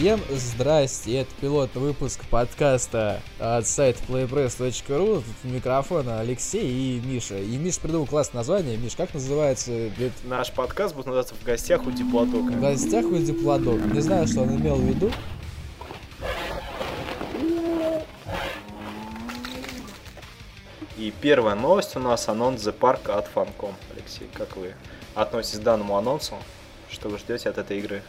Всем здрасте, это пилотный выпуск подкаста от сайта playpress.ru. Тут микрофон Алексей и Миша. И Миш придумал классное название. Миш, как называется? Это... Наш подкаст будет называться «В гостях у Диплодока». В гостях у Диплодока. Не знаю, что он имел в виду. И первая новость у нас анонс The Park от Funcom. Алексей, как вы относитесь к данному анонсу? Что вы ждете от этой игры?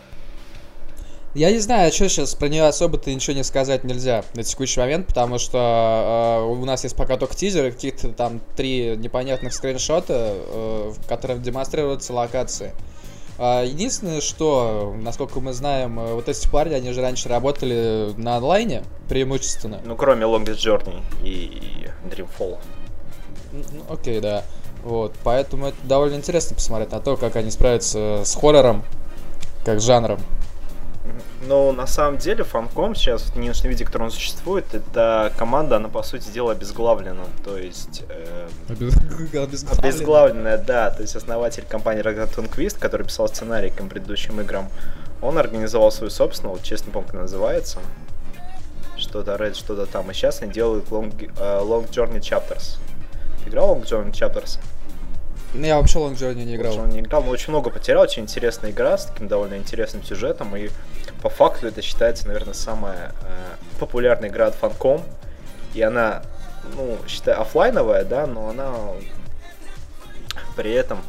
Я не знаю, а что сейчас про нее особо-то ничего не сказать нельзя на текущий момент, потому что э, у нас есть пока только тизеры, каких-то там три непонятных скриншота, э, в которых демонстрируются локации. Э, единственное, что, насколько мы знаем, э, вот эти парни, они же раньше работали на онлайне преимущественно. Ну, кроме Longest Journey и Dreamfall. Ну, окей, да. Вот, поэтому это довольно интересно посмотреть на то, как они справятся с хоррором, как жанром. Но на самом деле Famcom сейчас в нынешнем виде, в котором он существует, это команда, она по сути дела обезглавлена. То есть... Э, Обезглавленная. обезглавленная, да. То есть основатель компании Ragaton Quest, который писал сценарий к предыдущим играм, он организовал свою собственную, вот честно помню, как называется. Что-то Red, что-то там. И сейчас они делают Long, uh, long Journey Chapters. Ты играл Long Journey Chapters? Ну, Я вообще Long Journey не играл. Он не играл, но очень много потерял, очень интересная игра с таким довольно интересным сюжетом, и по факту это считается, наверное, самая э, популярная игра от Funcom, и она, ну, считай, офлайновая, да, но она при этом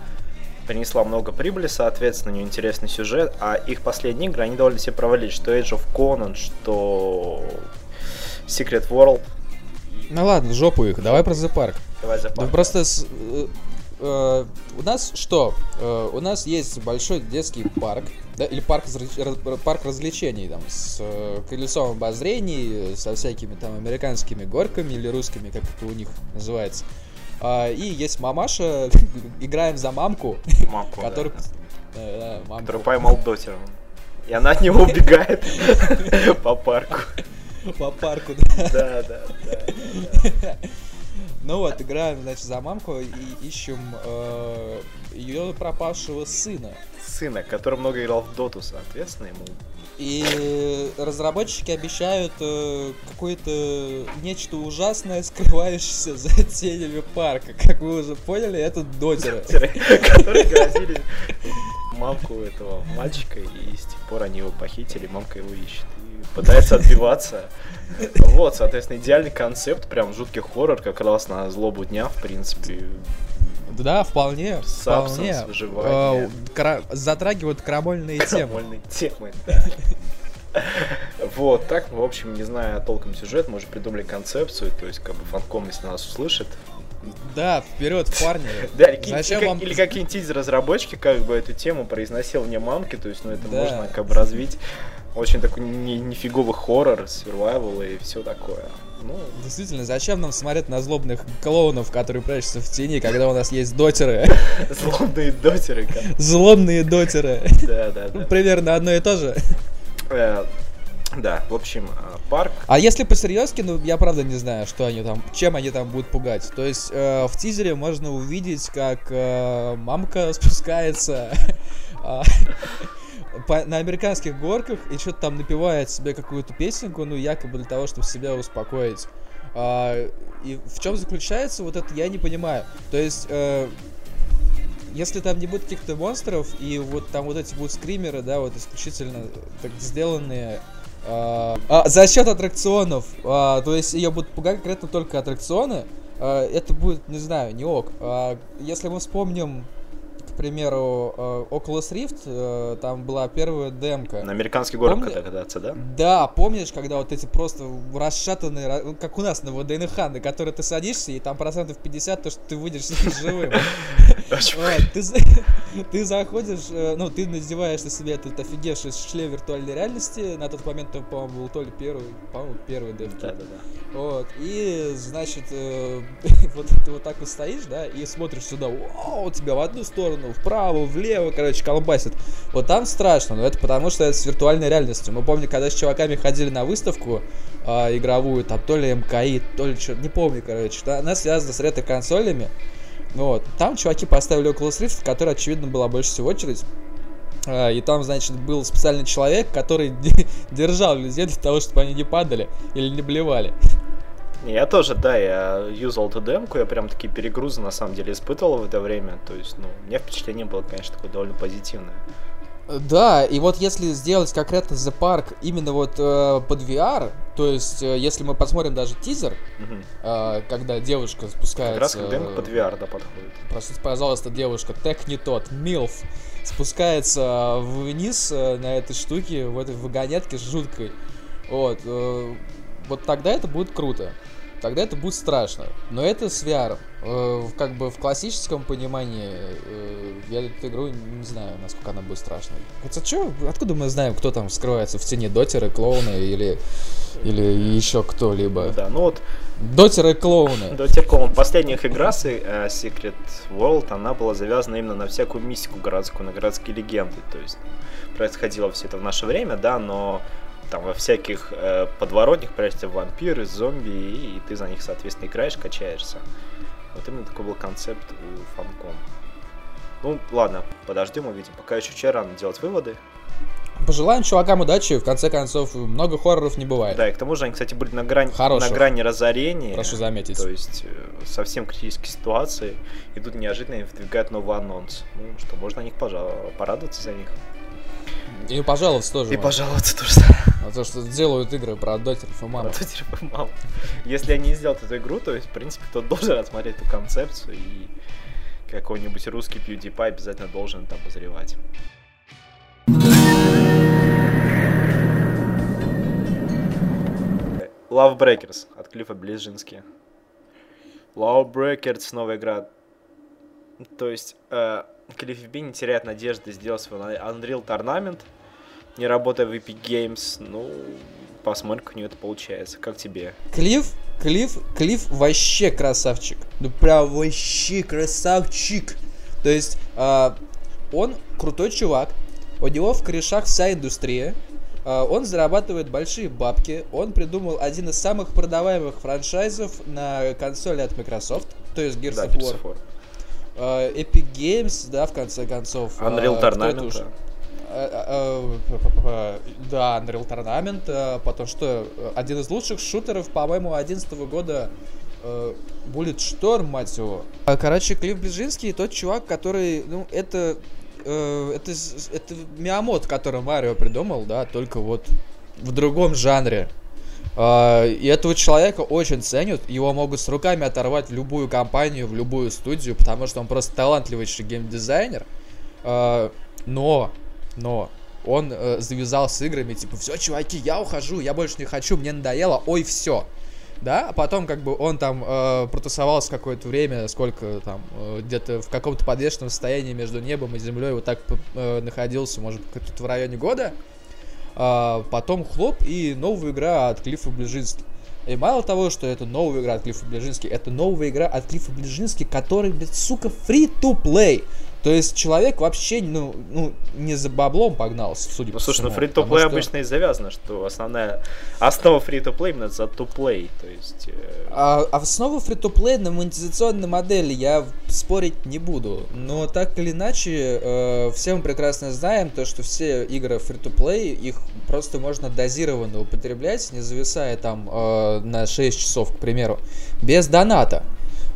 принесла много прибыли, соответственно, у нее интересный сюжет, а их последние игры, они довольно себе провалились, что Age of Conan, что Secret World. Ну ладно, жопу их, давай про The Park. Давай за Да просто с- э, э, у нас что? Э, у нас есть большой детский парк, да, или парк, парк развлечений, там, с э, колесом обозрений, со всякими там американскими горками или русскими, как это у них называется. А, и есть мамаша, играем за мамку, Мамку, да. который... э, да, мамку. который поймал дотера. И она от него убегает по парку. По парку, да. Да, да, да. Ну вот, играем, значит, за мамку и ищем ее пропавшего сына. Сына, который много играл в доту, соответственно, ему И разработчики обещают э, какое-то нечто ужасное, скрывающееся за тенями парка. Как вы уже поняли, это дотеры. которые грозили мамку этого мальчика, и с тех пор они его похитили, мамка его ищет пытается отбиваться. Вот, соответственно, идеальный концепт, прям жуткий хоррор, как раз на злобу дня, в принципе. Да, вполне, Substance, вполне. Э, кра- Затрагивают крамольные темы. Крамольные темы, да. Вот, так, в общем, не зная толком сюжет, мы уже придумали концепцию, то есть, как бы, фанком, если нас услышит, Да, вперед, парни. Да, или, вам- или какие-нибудь тизер-разработчики как бы эту тему про изнасилование мамки, то есть, ну, это Да. можно как бы развить очень такой не- нифиговый хоррор, survival и все такое. Ну, Действительно, зачем нам смотреть на злобных клоунов, которые прячутся в тени, когда у нас есть дотеры? злобные дотеры, Злобные дотеры. да, да, да. Примерно одно и то же. Э, Да, в общем, э, парк, А если по-серьезки, ну, я правда не знаю, что они там, чем они там будут пугать. То есть э, в тизере можно увидеть, как э, мамка спускается а, по- на американских горках и что-то там напевает себе какую-то песенку, ну, якобы для того, чтобы себя успокоить. А, и в чем заключается вот это, я не понимаю. То есть... э, если там не будет каких-то монстров, и вот там вот эти будут скримеры, да, вот исключительно так сделанные а, а, за счет аттракционов, а, то есть ее будут пугать конкретно только аттракционы, а, это будет, не знаю, не ок. А, если мы вспомним, к примеру, а, Oculus Rift, а, там была первая демка. на американский город Помни- когда кататься, да? Да, помнишь, когда вот эти просто расшатанные, ра- как у нас на ВДНХ, на которые ты садишься, и там процентов 50 то, что ты выйдешь живым. Ты, за- ты заходишь, э, ну, ты надеваешь на себя этот офигевший шлем виртуальной реальности. На тот момент, по-моему, был то ли первый, по-моему, первый дев. Да, да, да. Вот, и, значит, э, вот ты вот так вот стоишь, да, и смотришь сюда, у тебя в одну сторону, вправо, влево, короче, колбасит. Вот там страшно, но это потому, что это с виртуальной реальностью. Мы помним, когда с чуваками ходили на выставку а, игровую, там то ли МКИ, то ли что, не помню, короче. Она связана с ретро-консолями. Вот. Там чуваки поставили Oculus Rift, в которой, очевидно, была больше всего очередь. А, и там, значит, был специальный человек, который держал людей для того, чтобы они не падали или не блевали. Я тоже, да, я юзал эту демку, я прям такие перегрузы на самом деле испытывал в это время. То есть, ну, у меня впечатление было, конечно, такое довольно позитивное. Да, и вот если сделать конкретно The Park именно вот э, под VR, то есть э, если мы посмотрим даже тизер, угу. э, когда девушка спускается... Как раз как демка под VR, да, подходит. Просто, пожалуйста, девушка, тег не тот, милф, спускается вниз э, на этой штуке, в этой вагонетке жуткой. Вот, э, вот тогда это будет круто тогда это будет страшно. Но это с VR. Э, как бы в классическом понимании э, я эту игру не знаю, насколько она будет страшной. Хотя что, откуда мы знаем, кто там скрывается в тени дотеры, клоуны или, или еще кто-либо? Да, ну вот... Дотеры клоуны. Дотер клоун. Последних игра э, Secret World, она была завязана именно на всякую мистику городскую, на городские легенды. То есть происходило все это в наше время, да, но там во всяких э, подворотнях прячутся вампиры, зомби, и, и ты за них, соответственно, играешь, качаешься. Вот именно такой был концепт у Famicom. Ну, ладно, подождем, увидим. Пока еще вчера рано делать выводы. Пожелаем чувакам удачи, в конце концов, много хорроров не бывает. Да, и к тому же они, кстати, были на грани, на грани разорения. Прошу заметить. То есть, э, совсем критической ситуации, и тут неожиданно им вдвигают новый анонс. Ну, что, можно на них пожаловаться, порадоваться за них. И пожаловаться тоже. И можно. пожаловаться тоже. А то, что делают игры про дотеров и маму. Про дотеров и маму. Если они сделают эту игру, то есть, в принципе, кто должен рассмотреть эту концепцию, и какой-нибудь русский PewDiePie обязательно должен это обозревать. Love Breakers от Клиффа Ближински. Love Breakers новая игра. То есть, э, Клифф Би не теряет надежды сделать свой Unreal Tournament, не работая в Epic Games. Ну, посмотрим, как у него это получается. Как тебе? Клифф, Клифф, Клифф вообще красавчик. Ну, прям вообще красавчик. То есть, э, он крутой чувак. У него в корешах вся индустрия. Э, он зарабатывает большие бабки. Он придумал один из самых продаваемых франчайзов на консоли от Microsoft. То есть Gears да, of War. Uh, Epic Games, да, в конце концов. Unreal uh, Tournament. Uh, да, Unreal Tournament. Потом что? Один из лучших шутеров, по-моему, 11 года будет Шторм, мать его. Короче, Клифф Ближинский тот чувак, который, ну, это это, это Миамот, который Марио придумал, да, только вот в другом жанре. А, и этого человека очень ценят, его могут с руками оторвать в любую компанию, в любую студию, потому что он просто талантливейший геймдизайнер. А, но, но, он э, завязал с играми, типа, все, чуваки, я ухожу, я больше не хочу, мне надоело, ой, все. Да, а потом как бы он там э, протусовался какое-то время, сколько там, э, где-то в каком-то подвешенном состоянии между небом и землей вот так э, находился, может, в районе года а, потом хлоп и новая игра от Клиффа Ближински. И мало того, что это новая игра от Клиффа Ближински, это новая игра от Клиффа Ближински, который, блядь, сука, free-to-play. То есть человек вообще, ну, ну не за баблом погнался, судя ну, по слушай, всему. Ну, слушай, ну free-to-play что... обычно и завязано, что основная основа free-to-play именно за to-play, то есть... Э... А, основа free-to-play на монетизационной модели я спорить не буду, но так или иначе, э, все мы прекрасно знаем то, что все игры free-to-play, их просто можно дозированно употреблять, не зависая там э, на 6 часов, к примеру, без доната.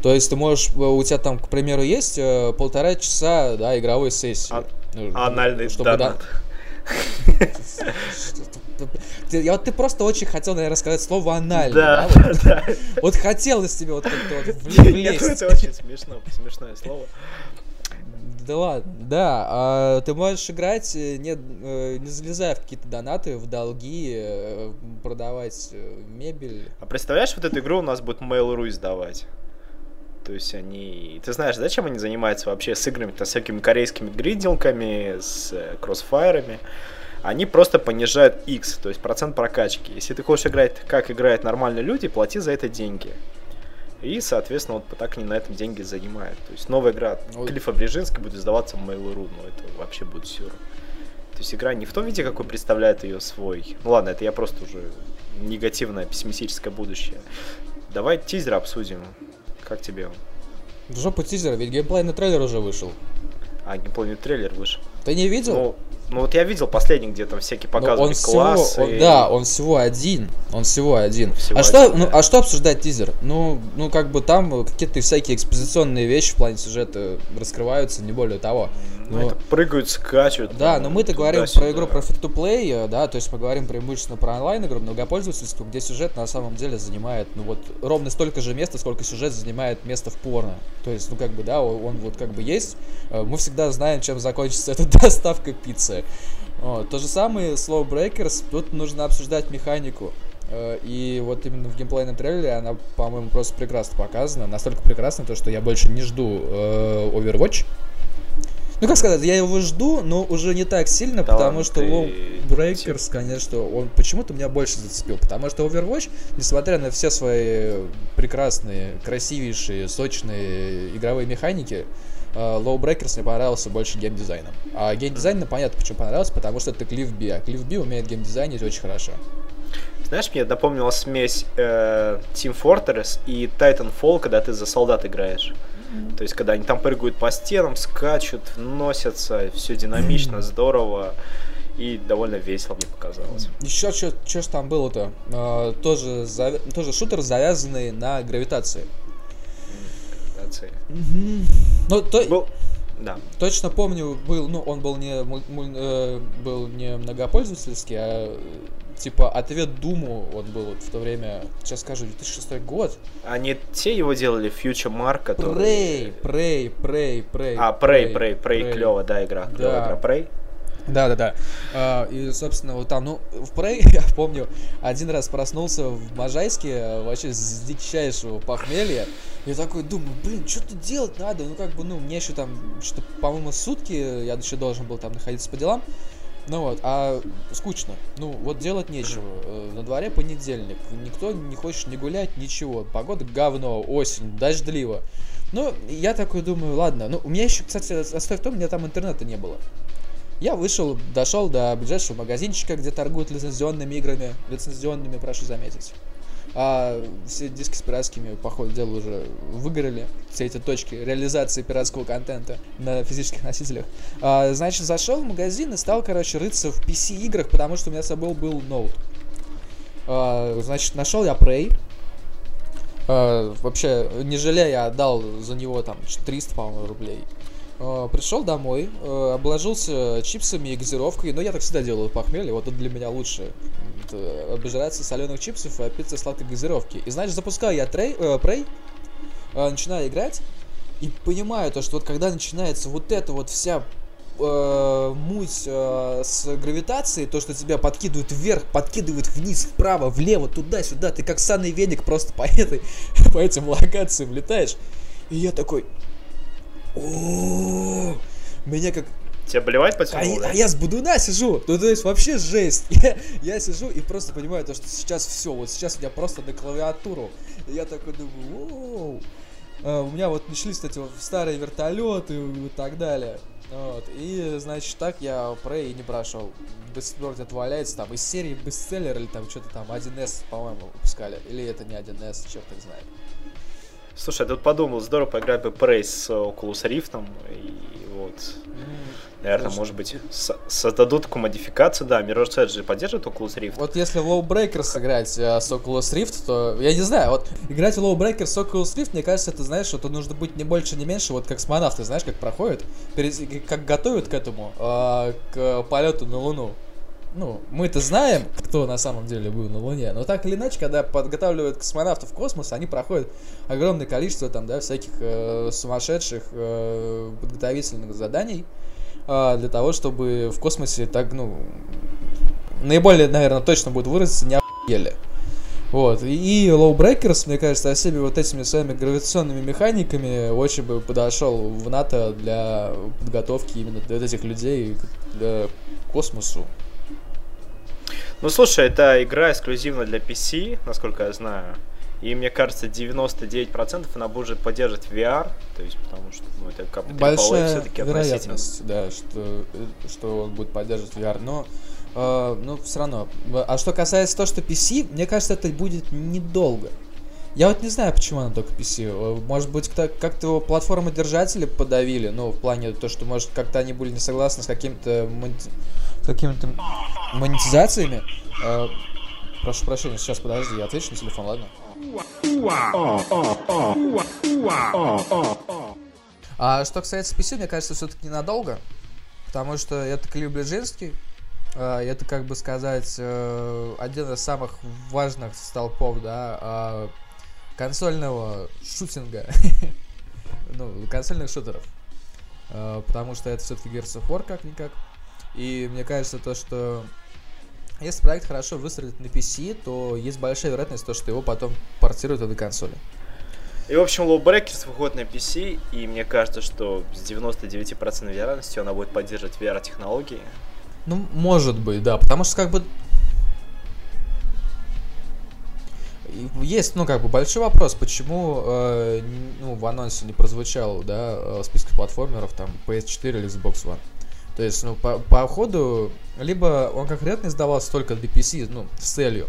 То есть ты можешь, э, у тебя там, к примеру, есть э, полтора часа, да, игровой сессии. А, ну, анальный чтобы донат. Ты, я вот ты просто очень хотел, наверное, сказать слово анальный. Да, да, вот, да. Вот хотелось тебе вот как-то вот влезть. Это очень смешно, смешное слово. Да ладно, да, а, ты можешь играть, э, не, не залезая в какие-то донаты, в долги, продавать мебель. А представляешь, вот эту игру у нас будет Mail.ru издавать? То есть они... Ты знаешь, зачем они занимаются вообще с играми-то, всякими корейскими гринделками, с э, кроссфайрами? Они просто понижают X, то есть процент прокачки. Если ты хочешь играть, как играют нормальные люди, плати за это деньги. И, соответственно, вот так они на этом деньги занимают. То есть новая игра Ой. Клиффа Брижински будет издаваться в Mail.ru, но это вообще будет сюр. То есть игра не в том виде, какой представляет ее свой. Ну ладно, это я просто уже негативное, пессимистическое будущее. Давай тизер обсудим. Как тебе он? В жопу тизера, ведь геймплейный трейлер уже вышел. А, геймплейный трейлер вышел. Ты не видел? Ну, Ну вот я видел последний, где там всякие показывали он классы. Всего, он, да, он всего один. Он всего один. Всего а, что, один, ну, да. а что обсуждать тизер? Ну, ну, как бы там какие-то всякие экспозиционные вещи в плане сюжета раскрываются, не более того. Ну, Ну, это прыгают, скачут. Да, но мы-то говорим про игру про free-to-play, да, то есть мы говорим преимущественно про онлайн-игру, многопользовательскую, где сюжет на самом деле занимает, ну вот, ровно столько же места, сколько сюжет занимает место в порно. То есть, ну как бы, да, он, он вот как бы есть, э, мы всегда знаем, чем закончится эта доставка пиццы. Вот. То же самое Slow Breakers, тут нужно обсуждать механику. Э, И вот именно в геймплейном трейлере она, по-моему, просто прекрасно показана. Настолько прекрасно, то, что я больше не жду э, Overwatch. Ну, как сказать, я его жду, но уже не так сильно, потому что Таланты, Breakers, конечно, он почему-то меня больше зацепил. Потому что Overwatch, несмотря на все свои прекрасные, красивейшие, сочные игровые механики, э, Low Breakers мне понравился больше геймдизайном. А геймдизайн, ну, понятно, почему понравился, потому что это Cliff B, а Cliff B умеет геймдизайнить очень хорошо. Знаешь, мне напомнила смесь э, Team Fortress и Titanfall, когда ты за солдат играешь. То есть, когда они там прыгают по стенам, скачут, носятся, все динамично, здорово и довольно весело мне показалось. Еще что ж там было-то? Э, тоже, завя- тоже шутер, завязанный на гравитации. Гравитации. Ну, то, Был- Да. Точно помню, был, ну, он был не, муль- муль- э, был не многопользовательский, а типа ответ Думу он был вот в то время, сейчас скажу, 2006 год. Они те его делали, Future Mark, который... Prey, Prey, Prey, Prey. А, Prey, Prey, Prey, клево, да, игра. Клевая Да. игра Prey. Да, да, да. А, и, собственно, вот там, ну, в Prey, я помню, один раз проснулся в Можайске, э, вообще с дичайшего похмелья. Я такой думаю, блин, что-то делать надо. Ну, как бы, ну, мне еще там, что, по-моему, сутки я еще должен был там находиться по делам. Ну вот, а скучно. Ну, вот делать нечего. Э, На дворе понедельник. Никто не хочет не гулять, ничего. Погода говно, осень, дождливо. Ну, я такой думаю, ладно. Ну, у меня еще, кстати, отстой в том, у меня там интернета не было. Я вышел, дошел до ближайшего магазинчика, где торгуют лицензионными играми. Лицензионными, прошу заметить. А все диски с пиратскими, по ходу дела, уже выгорели. Все эти точки реализации пиратского контента на физических носителях. А, значит, зашел в магазин и стал, короче, рыться в PC-играх, потому что у меня с собой был ноут. А, значит, нашел я Prey. А, вообще, не жалея, отдал за него там 300, по-моему, рублей. А, пришел домой, э, обложился чипсами и газировкой, но я так всегда делаю похмелье, вот это для меня лучше. Это соленых чипсов и опиться сладкой газировки. И значит, запускаю я трей, э, Prey, э, начинаю играть, и понимаю то, что вот когда начинается вот эта вот вся э, муть э, с гравитацией, то, что тебя подкидывают вверх, подкидывают вниз, вправо, влево, туда-сюда, ты как санный веник просто по этой, по этим локациям летаешь. И я такой, о меня как Тебя болевать а, потянуло, да? а я с будуна сижу, ну то есть вообще жесть. Я, я сижу и просто понимаю то, что сейчас все, вот сейчас меня просто на клавиатуру. И я такой думаю, «Воу». А, у меня вот начались эти вот старые вертолеты и так далее. Вот. И, значит, так я Prey не прошел. Пор где-то валяется там из серии бестселлер или там что-то там 1С, по-моему, выпускали. Или это не 1С, черт их знает. Слушай, я тут подумал, здорово поиграть бы Prey с Oculus Rift, и вот, наверное, Слушай, может быть, со- создадут такую модификацию, да, Mirror's Edge же поддерживает Oculus Rift. Вот если в Low Breakers играть э, с Oculus Rift, то я не знаю, вот играть в Low Breakers с Oculus Rift, мне кажется, это знаешь, что тут нужно быть не больше, не меньше, вот как с Монавты, знаешь, как проходит, перед- как готовят к этому, э, к полету на Луну. Ну, мы-то знаем, кто на самом деле был на Луне, но так или иначе, когда подготавливают космонавтов в космос, они проходят огромное количество там, да, всяких э, сумасшедших э, подготовительных заданий э, для того, чтобы в космосе так, ну, наиболее, наверное, точно будет выразиться, не охуели. Вот. И Low Breakers, мне кажется, всеми вот этими своими гравитационными механиками очень бы подошел в НАТО для подготовки именно для этих людей к космосу. Ну, слушай, это игра эксклюзивна для PC, насколько я знаю. И мне кажется, 99% она будет поддерживать VR, то есть потому что ну, это как бы Большая все-таки вероятность, да, что, э, что он будет поддерживать VR, но э, ну, все равно. А что касается того, что PC, мне кажется, это будет недолго. Я вот не знаю, почему она только PC. Может быть, как-то платформы-держатели подавили, ну, в плане то, что, может, как-то они были не согласны с какими-то монет... какими-то монетизациями. Э, прошу прощения, сейчас подожди, я отвечу на телефон, ладно? А что касается PC, мне кажется, все-таки ненадолго. Потому что это Клип Ближинский. А, это, как бы сказать, э, один из самых важных столпов, да, а, консольного шутинга. ну, консольных шутеров. А, потому что это все-таки Gears of War как-никак. И мне кажется, то, что если проект хорошо выстрелит на PC, то есть большая вероятность, то, что его потом портируют на консоли. И, в общем, Lawbreakers выходит на PC, и мне кажется, что с 99% вероятностью она будет поддерживать VR-технологии. Ну, может быть, да, потому что, как бы, есть, ну, как бы, большой вопрос, почему э, ну, в анонсе не прозвучал, да, э, список платформеров, там, PS4 или Xbox One. То есть, ну, по, по ходу, либо он конкретно издавался только для PC, ну, с целью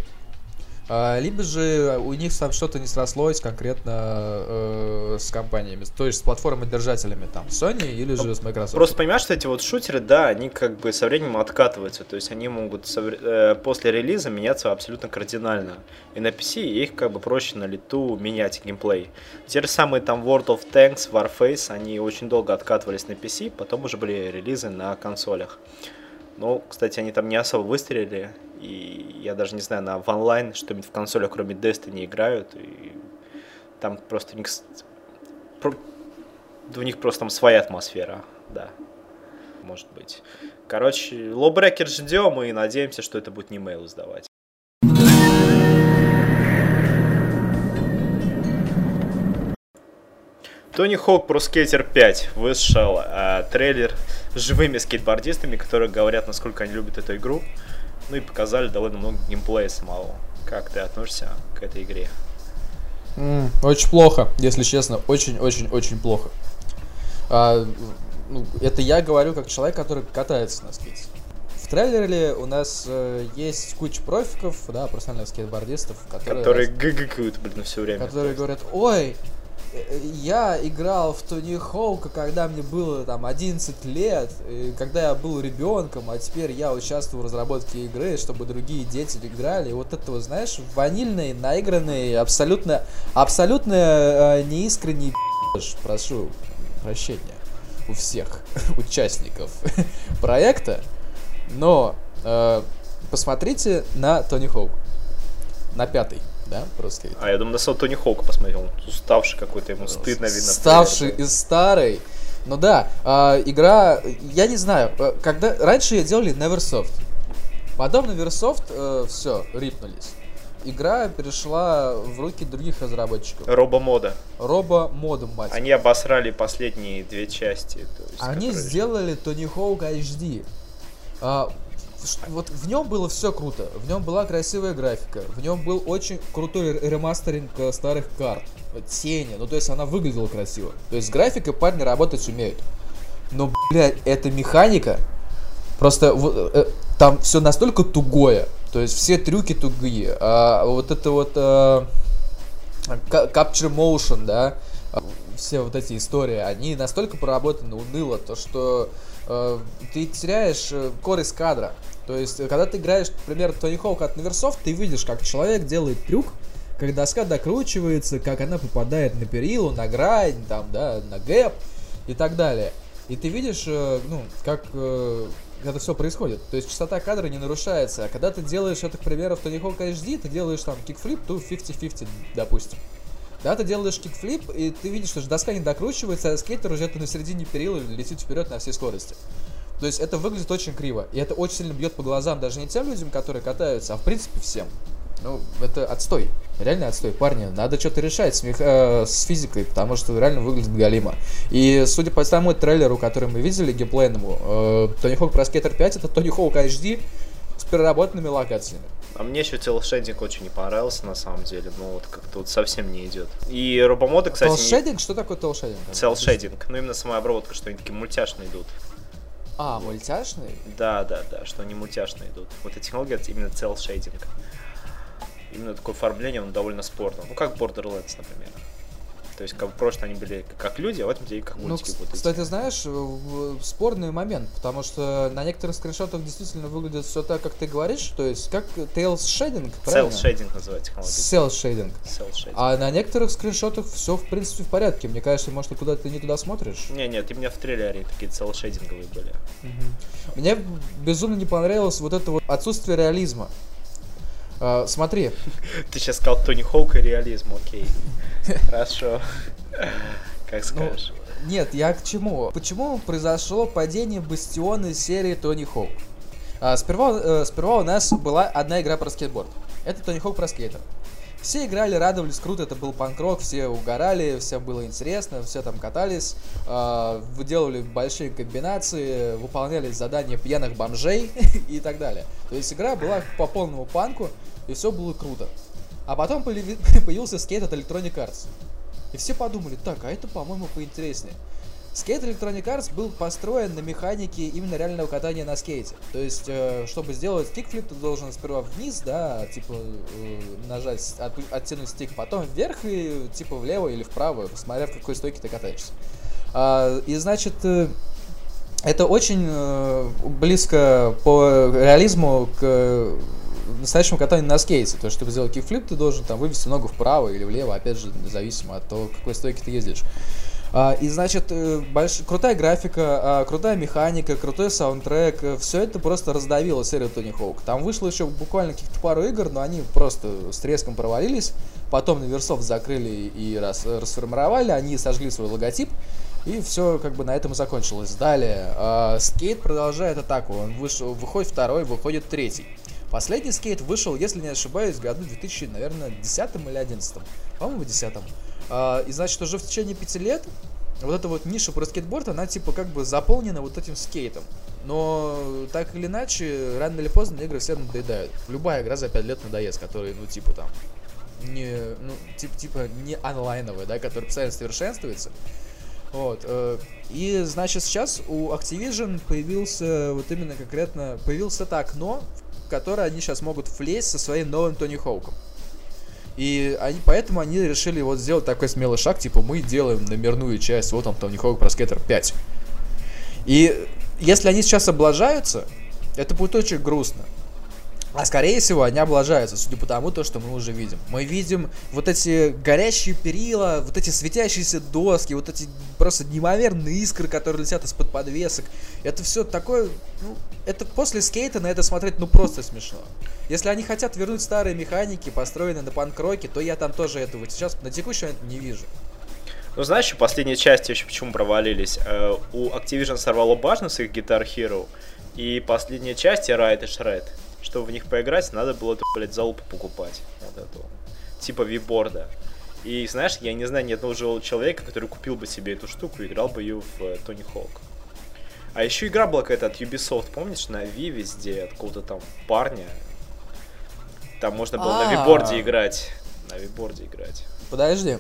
либо же у них там что-то не срослось конкретно э, с компаниями, то есть с платформой-держателями, там, Sony или же с Microsoft. Просто понимаешь, что эти вот шутеры, да, они как бы со временем откатываются, то есть они могут со, э, после релиза меняться абсолютно кардинально. И на PC их как бы проще на лету менять геймплей. Те же самые там World of Tanks, Warface, они очень долго откатывались на PC, потом уже были релизы на консолях. Но, кстати, они там не особо выстрелили, и я даже не знаю, на в онлайн что-нибудь в консолях, кроме Destiny, играют, и там просто у них, у них просто там своя атмосфера, да, может быть. Короче, Lawbreaker ждем и надеемся, что это будет не mail сдавать. Тони Хоук про Скейтер 5 вышел э, трейлер с живыми скейтбордистами, которые говорят, насколько они любят эту игру. Ну и показали довольно много геймплея самого. Как ты относишься к этой игре? Mm, очень плохо, если честно. Очень-очень-очень плохо. А, ну, это я говорю как человек, который катается на скейте. В трейлере у нас э, есть куча профиков, да, профессиональных скейтбордистов, которые... Которые ггкают, блин, все время. Которые говорят, ой, я играл в Тони Хоука, когда мне было там 11 лет, когда я был ребенком, а теперь я участвую в разработке игры, чтобы другие дети играли. И вот это, вот, знаешь, ванильный, наигранный, абсолютно, абсолютно э, неискренний прошу прощения у всех участников проекта, но э, посмотрите на Тони Хоук, на пятый да, просто. А я думаю, на Тони Хоука посмотрел, уставший какой-то, ему стыдно видно. Ставший и старый. Ну да, э, игра, я не знаю, э, когда раньше делали Neversoft, потом Neversoft э, все, рипнулись. Игра перешла в руки других разработчиков. Робомода. Робомода, мать. Они обосрали последние две части. Есть, Они сделали Тони Хоук HD. А, вот в нем было все круто. В нем была красивая графика. В нем был очень крутой ремастеринг э, старых карт. Тени. Ну, то есть она выглядела красиво. То есть с графикой парни работать умеют. Но, блядь, эта механика. Просто э, там все настолько тугое. То есть все трюки тугие. А вот это вот э, Capture Motion, да, все вот эти истории, они настолько проработаны уныло, то что ты теряешь э, скорость кадра. То есть, когда ты играешь, например, Tony Hawk от Neversoft, ты видишь, как человек делает трюк, как доска докручивается, как она попадает на перилу, на грань, там, да, на gap и так далее. И ты видишь, э, ну, как э, это все происходит. То есть частота кадра не нарушается. А когда ты делаешь это, к примеру, в Tony Hawk HD, ты делаешь там kickflip, то 50-50, допустим. Да, ты делаешь кикфлип, и ты видишь, что доска не докручивается, а скейтер уже на середине перила летит вперед на всей скорости. То есть это выглядит очень криво. И это очень сильно бьет по глазам даже не тем людям, которые катаются, а в принципе всем. Ну, это отстой. Реально отстой. Парни, надо что-то решать с, мех... э, с физикой, потому что реально выглядит галимо. И судя по тому трейлеру, который мы видели, геймплейному, э, Тони Хоук про Skater 5 это Тони Хоук HD с переработанными локациями. А мне еще cel shading очень не понравился, на самом деле. Ну, вот как-то вот совсем не идет. И робомоды, кстати... Телшединг? Не... Что такое cel shading? Cel shading. Ну, именно сама обработка, что они такие мультяшные идут. А, мультяшные? Да, да, да, что они мультяшные идут. Вот эта технология именно cel shading. именно такое оформление, он довольно спорно. Ну, как Borderlands, например. То есть, как прошлое они были как люди, а в этом деле как Ну, мультики кс- будут. кстати, знаешь, в- в- спорный момент, потому что на некоторых скриншотах действительно выглядит все так, как ты говоришь, то есть как Tails Shading, правильно? Cell shading называется технология. Cell Shading. Cell shading. А на некоторых скриншотах все в принципе в порядке. Мне кажется, может, ты куда-то не туда смотришь. Не, нет, у меня в трейлере такие cell шейдинговые были. Мне безумно не понравилось вот это вот отсутствие реализма. А, смотри, Ты сейчас сказал Тони Хоук и реализм, окей. Хорошо. Как скажешь. нет, я к чему? Почему произошло падение бастиона серии Тони Хоук? А, сперва, э, сперва у нас была одна игра про скейтборд. Это Тони Хоук про скейтер. Все играли, радовались, круто, это был панк-рок, все угорали, все было интересно, все там катались, э, выделывали большие комбинации, выполняли задания пьяных бомжей и так далее. То есть игра была по полному панку, и все было круто. А потом появи- появился скейт от Electronic Arts. И все подумали, так, а это, по-моему, поинтереснее. Скейт Electronic Arts был построен на механике именно реального катания на скейте. То есть, э, чтобы сделать кикфлип, ты должен сперва вниз, да, типа э, нажать, от- оттянуть стик, потом вверх и типа влево или вправо, смотря в какой стойке ты катаешься. А, и значит, э, это очень э, близко по реализму к э, настоящему катанию на скейте. То есть, чтобы сделать кикфлип, ты должен там вывести ногу вправо или влево, опять же, зависимо от того, какой стойке ты ездишь. А, и значит, э, больш- крутая графика, а, крутая механика, крутой саундтрек, все это просто раздавило серию Тони Хоук. Там вышло еще буквально каких-то пару игр, но они просто с треском провалились. Потом на Версов закрыли и рас- расформировали, они сожгли свой логотип. И все как бы на этом и закончилось. Далее, а, скейт продолжает атаку. Он вышел, выходит второй, выходит третий. Последний скейт вышел, если не ошибаюсь, в году 2000, наверное, 10 или 11. По-моему, в 10 а, И значит, уже в течение пяти лет вот эта вот ниша про скейтборд, она типа как бы заполнена вот этим скейтом. Но так или иначе, рано или поздно игры все надоедают. Любая игра за 5 лет надоест, которая, ну, типа там, не, ну, тип, типа не онлайновая, да, которая постоянно совершенствуется. Вот. э, И, значит, сейчас у Activision появился вот именно конкретно, появилось это окно, в которое они сейчас могут влезть со своим новым Тони Хоуком. И они, поэтому они решили вот сделать такой смелый шаг, типа мы делаем номерную часть, вот он Тони Хоук про скейтер 5. И если они сейчас облажаются, это будет очень грустно. А скорее всего они облажаются, судя по тому, то, что мы уже видим. Мы видим вот эти горящие перила, вот эти светящиеся доски, вот эти просто неимоверные искры, которые летят из-под подвесок. Это все такое, ну, это после скейта на это смотреть, ну, просто смешно. Если они хотят вернуть старые механики, построенные на панк-роке, то я там тоже этого сейчас на текущий момент не вижу. Ну, знаешь, еще последние части еще почему провалились? Э, у Activision сорвало башню с их Guitar Hero, и последние части Ride и Shred. Чтобы в них поиграть, надо было, эту, блядь, залупу покупать. Вот эту. Типа виборда. И знаешь, я не знаю ни одного живого человека, который купил бы себе эту штуку и играл бы ее в э, Тони Хоук. А еще игра была какая-то от Ubisoft, помнишь, на Ви везде, от какого-то там парня. Там можно было на А. виборде играть. На виборде играть. Подожди.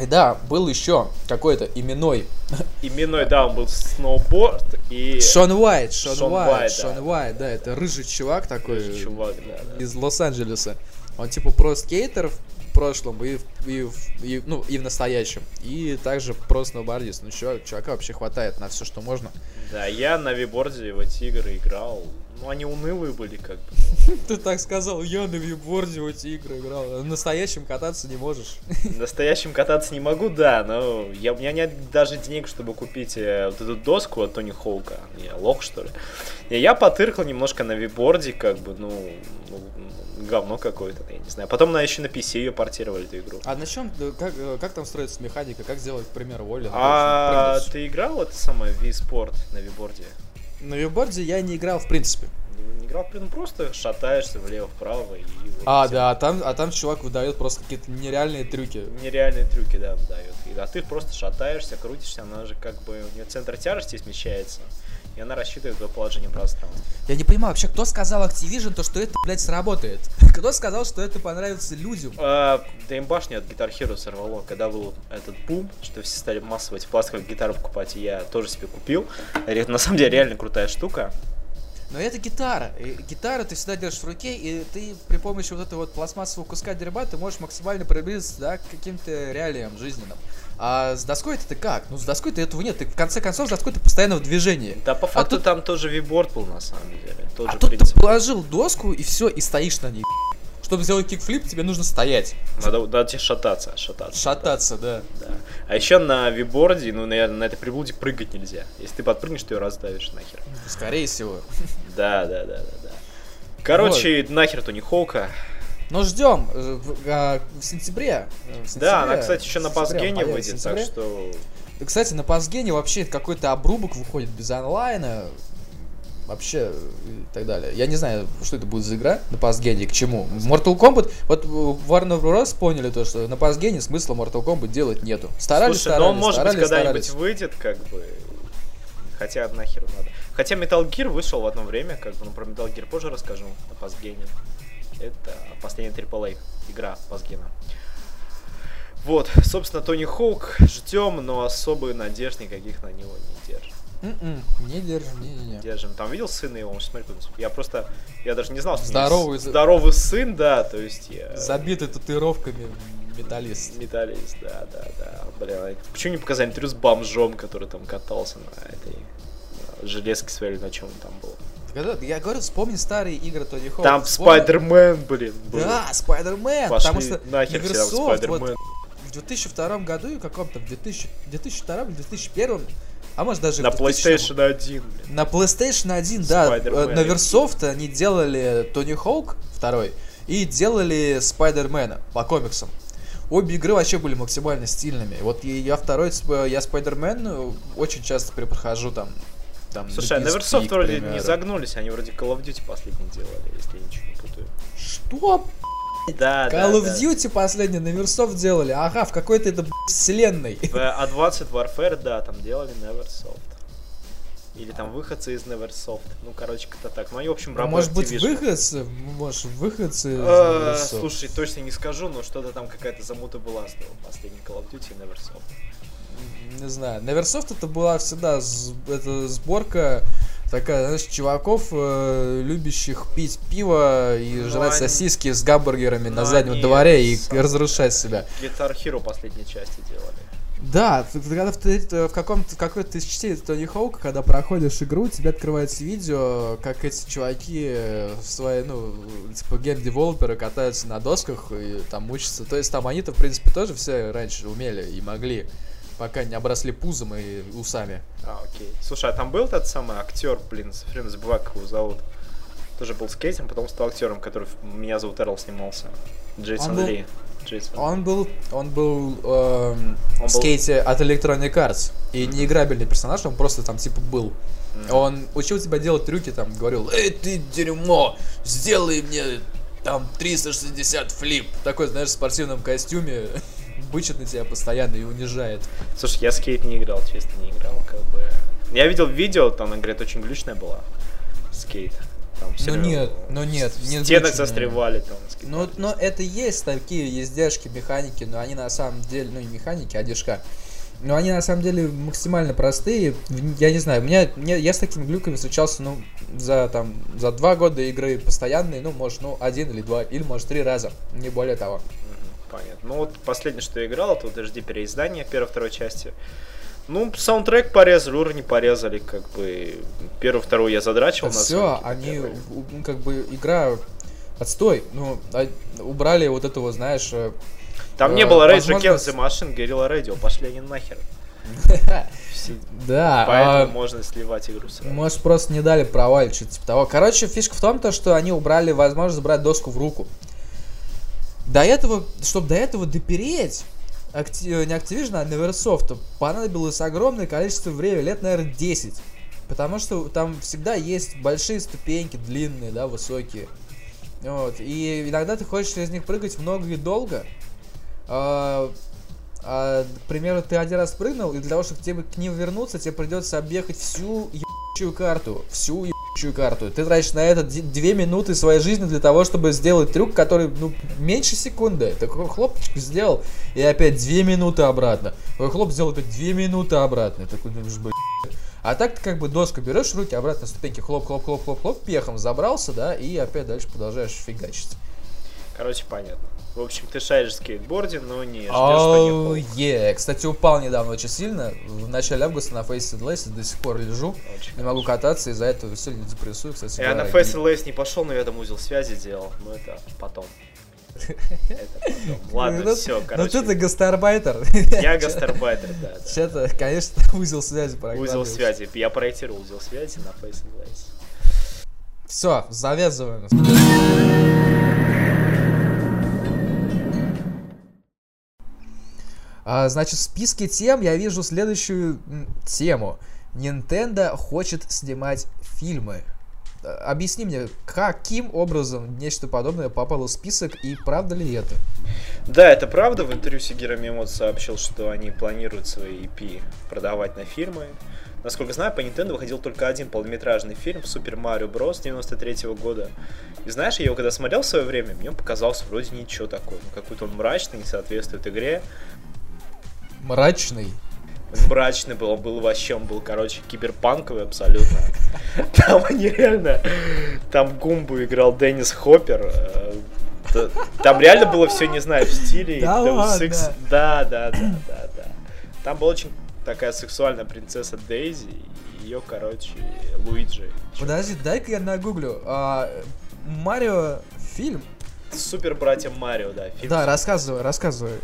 И да, был еще какой-то именной Именной, да, он был сноуборд и... Шон Уайт, Шон, Шон Уайт, Уайт, Шон да. Уайт, да, это рыжий чувак такой Рыжий чувак, да, да. из Лос-Анджелеса. Он типа про скейтер в прошлом и, в- и, и, ну, и в настоящем. И также про сноубордист. Ну, чувак, чувака вообще хватает на все, что можно. Да, я на виборде в эти игры играл. Ну, они унылые были, как бы. Ты так сказал, я на вьюборде в эти игры играл. В настоящем кататься не можешь. Настоящим кататься не могу, да, но я, у меня нет даже денег, чтобы купить э, вот эту доску от Тони Хоука. Я лох, что ли. И я потыркал немножко на виборде, как бы, ну, ну, ну, говно какое-то, я не знаю. Потом на, еще на PC ее портировали, эту игру. А на чем, как, э, как там строится механика, как сделать, к примеру, Оли? А ты играл это самое Wii Sport на виборде? На вьюборде я не играл в принципе. Не, играл, ну просто шатаешься влево-вправо и... А, да, а там, а там чувак выдает просто какие-то нереальные трюки. нереальные трюки, да, дает. И, а ты просто шатаешься, крутишься, она же как бы, у нее центр тяжести смещается, и она рассчитывает твое положение пространства. Я не понимаю, вообще, кто сказал Activision, то, что это, блядь, сработает? Кто сказал, что это понравится людям? А, да им башню от Guitar Hero сорвало, когда был этот бум, что все стали массово эти пластиковые гитары покупать, и я тоже себе купил. На самом деле реально крутая штука. Но это гитара. И гитара ты всегда держишь в руке, и ты при помощи вот этого вот пластмассового куска дерева ты можешь максимально приблизиться да, к каким-то реалиям жизненным. А с доской ты как? Ну, с доской ты этого нет. Ты, в конце концов, с доской ты постоянно в движении. Да, по А факту тут- там тоже виборд был на самом деле. Тот А же тут ты принцип. положил доску, и все, и стоишь на ней. Чтобы сделать кикфлип, тебе нужно стоять. Надо, надо тебе шататься, шататься. Шататься, да. Да. А еще на виборде, ну, наверное, на этой приблуде прыгать нельзя. Если ты подпрыгнешь, ты ее раздавишь нахер. Скорее всего. Да, да, да, да, да. Короче, нахер Тони Хоука. Но ждем э, в, а, в сентябре. э, в Да, она, сентябре- кстати, еще на сентябре в выйдет, так сентябре. что... Да, Кстати, на Пасгене вообще какой-то обрубок выходит без онлайна. Вообще и так далее. Я не знаю, что это будет за игра на Пасгене, к чему. Mortal Kombat, вот э, Warner Bros. поняли то, что на Пасгене смысла Mortal Kombat делать нету. Старались, Слушай, старались, ну он, может быть, старались, когда-нибудь старались. выйдет, как бы... Хотя нахер надо. Хотя Metal Gear вышел в одно время, как бы, ну, про Metal Gear позже расскажу на Пасгене. Это последняя AAA игра Пасгена. Вот, собственно, Тони Хоук ждем, но особой надежд никаких на него не держим. М-м, Не держим, не-не-не. Держим. Там видел сына его? Он я просто, я даже не знал, что Здоровый за- здоровый сын, да, то есть я... Забитый татуировками металлист. Металлист, да, да, да. Блин, а почему не показали интервью с бомжом, который там катался на этой железке своей на чем он там был? Я говорю, вспомни старые игры Тони Хоука. Там Спайдермен, блин, был. Да, Спайдермен, потому что нахер Microsoft вот в 2002 году и каком-то, в 2000, 2002 или 2001, а может даже На в 2000 PlayStation 1, блин. На PlayStation 1, да, э, на Versoft они делали Тони Хоук второй и делали Спайдермена по комиксам. Обе игры вообще были максимально стильными. Вот я второй, я Спайдермен э, очень часто перепрохожу там. Там Слушай, а Neversoft вроде не загнулись, они вроде Call of Duty последний делали, если я ничего не путаю. Что? Да, да, Call of да. Duty последний на Versoft делали? Ага, в какой-то это вселенной. В Advanced Warfare, да, там делали Neversoft. Или там выходцы из Neversoft. Ну, короче, как-то так. Ну, они, в общем, А работают Может быть, выходцы? Может, выходцы из Э, Neversoft? Слушай, точно не скажу, но что-то там какая-то замута была с последней Call of Duty и Neversoft. Знаю. Neversoft это была всегда это сборка такая, знаешь, чуваков, э, любящих пить пиво и Ну, жрать они- сосиски с гамбургерами на Ну, заднем они дворе и разрушать себя. Guitar Hero последней части делали. Да, когда в, ты- в каком-то в какой-то из частей Тони Хоука, когда проходишь игру, тебе открывается видео, как эти чуваки э, свои, ну, типа ген-девелоперы катаются на досках и там учатся. То есть там они-то, в принципе, тоже все раньше умели и могли, пока не обросли пузом и усами. А, окей. Слушай, а там был тот самый актер, блин, все время забываю, как его зовут. Тоже был скейтером, потом стал актером, который «Меня зовут Эрл» снимался. Джейсон Он был- Ли. Джейсон. Он был, он был эм, Он в был- скейте от Electronic Arts. И не играбельный персонаж, он просто там типа был. Мгм. Он учил тебя делать трюки, там говорил, эй, ты дерьмо, сделай мне там 360 флип. Такой, знаешь, в спортивном костюме, бычит на тебя постоянно и унижает. Слушай, я скейт не играл, честно, не играл, как бы. Я видел видео, там, она говорит, очень глючная была. Скейт. Там Ну нет, ну нет, не глючная. застревали там. Ну, но это есть такие ездяшки, механики, но они на самом деле, ну не механики, а движка. Но они на самом деле максимально простые. Я не знаю, меня, мне, я с такими глюками встречался, ну, за там, за два года игры постоянные, ну, может, ну, один или два, или, может, три раза, не более того. Понятно. Ну вот последнее, что я играл, это вот HD переиздание первой-второй части. Ну, саундтрек порезали, уровни порезали, как бы. Первую, вторую я задрачивал Все, они, ну, как бы, игра отстой. Ну, а- убрали вот этого, знаешь, э, Там не э, было Rage Against возможность- the Machine, Guerrilla Radio, пошли они нахер. Да, Поэтому а, можно сливать игру сразу. Может, просто не дали провалить, что-то типа того. Короче, фишка в том, то, что они убрали возможность брать доску в руку. До этого, чтобы до этого допереть, Acti- э, не Activision, а Neversoft, понадобилось огромное количество времени, лет, наверное, 10. Потому что там всегда есть большие ступеньки, длинные, да, высокие. Вот. И иногда ты хочешь через них прыгать много и долго. А, а, к примеру, ты один раз прыгнул, и для того, чтобы тебе к ним вернуться, тебе придется объехать всю ебучую карту. Всю ебучую карту. Ты тратишь на это две минуты своей жизни для того, чтобы сделать трюк, который, ну, меньше секунды. Такой хлопчик сделал, и опять две минуты обратно. Такой хлоп сделал опять две минуты обратно. Такой блин. А так ты как бы доску берешь руки, обратно ступеньки, хлоп-хлоп-хлоп-хлоп-хлоп, пехом забрался, да, и опять дальше продолжаешь фигачить. Короче, понятно. В общем, ты шаришь в скейтборде, но не ждешь, Oh, что yeah. Кстати, упал недавно очень сильно. В начале августа на Face Less до сих пор лежу. Очень Не могу кататься, из-за этого сильно депрессую, кстати. Я на. Face LS не пошел, но я там узел связи делал. Но это потом. Ладно, Ну, все, Ну короче. ты-то гастарбайтер. Я гастарбайтер, да. Сейчас-то, конечно, узел связи Узел связи. Я проектировал узел связи на Face. Все, завязываем. Значит, в списке тем я вижу следующую тему. Nintendo хочет снимать фильмы. А, Объясни мне, каким образом нечто подобное попало в список и правда ли это? Да, это правда. В интервью Сигера Мимото сообщил, что они планируют свои EP продавать на фирмы. Насколько знаю, по Nintendo выходил только один полнометражный фильм Супер Марио Брос 93 года. И знаешь, я его когда смотрел в свое время, мне он показался вроде ничего такой. Ну, какой-то он мрачный, не соответствует игре. Мрачный. Мрачный был, он был вообще, он был, короче, киберпанковый абсолютно. Там они реально... Там Гумбу играл Деннис Хоппер. э, Там реально было все, не знаю, в стиле Да Deus. Да, да, да, да, да. Там была очень такая сексуальная принцесса Дейзи, и ее, короче, Луиджи. Подожди, дай-ка я нагуглю. А, Марио фильм? Супер братья Марио, да, фильм. Да, рассказывай, рассказывай.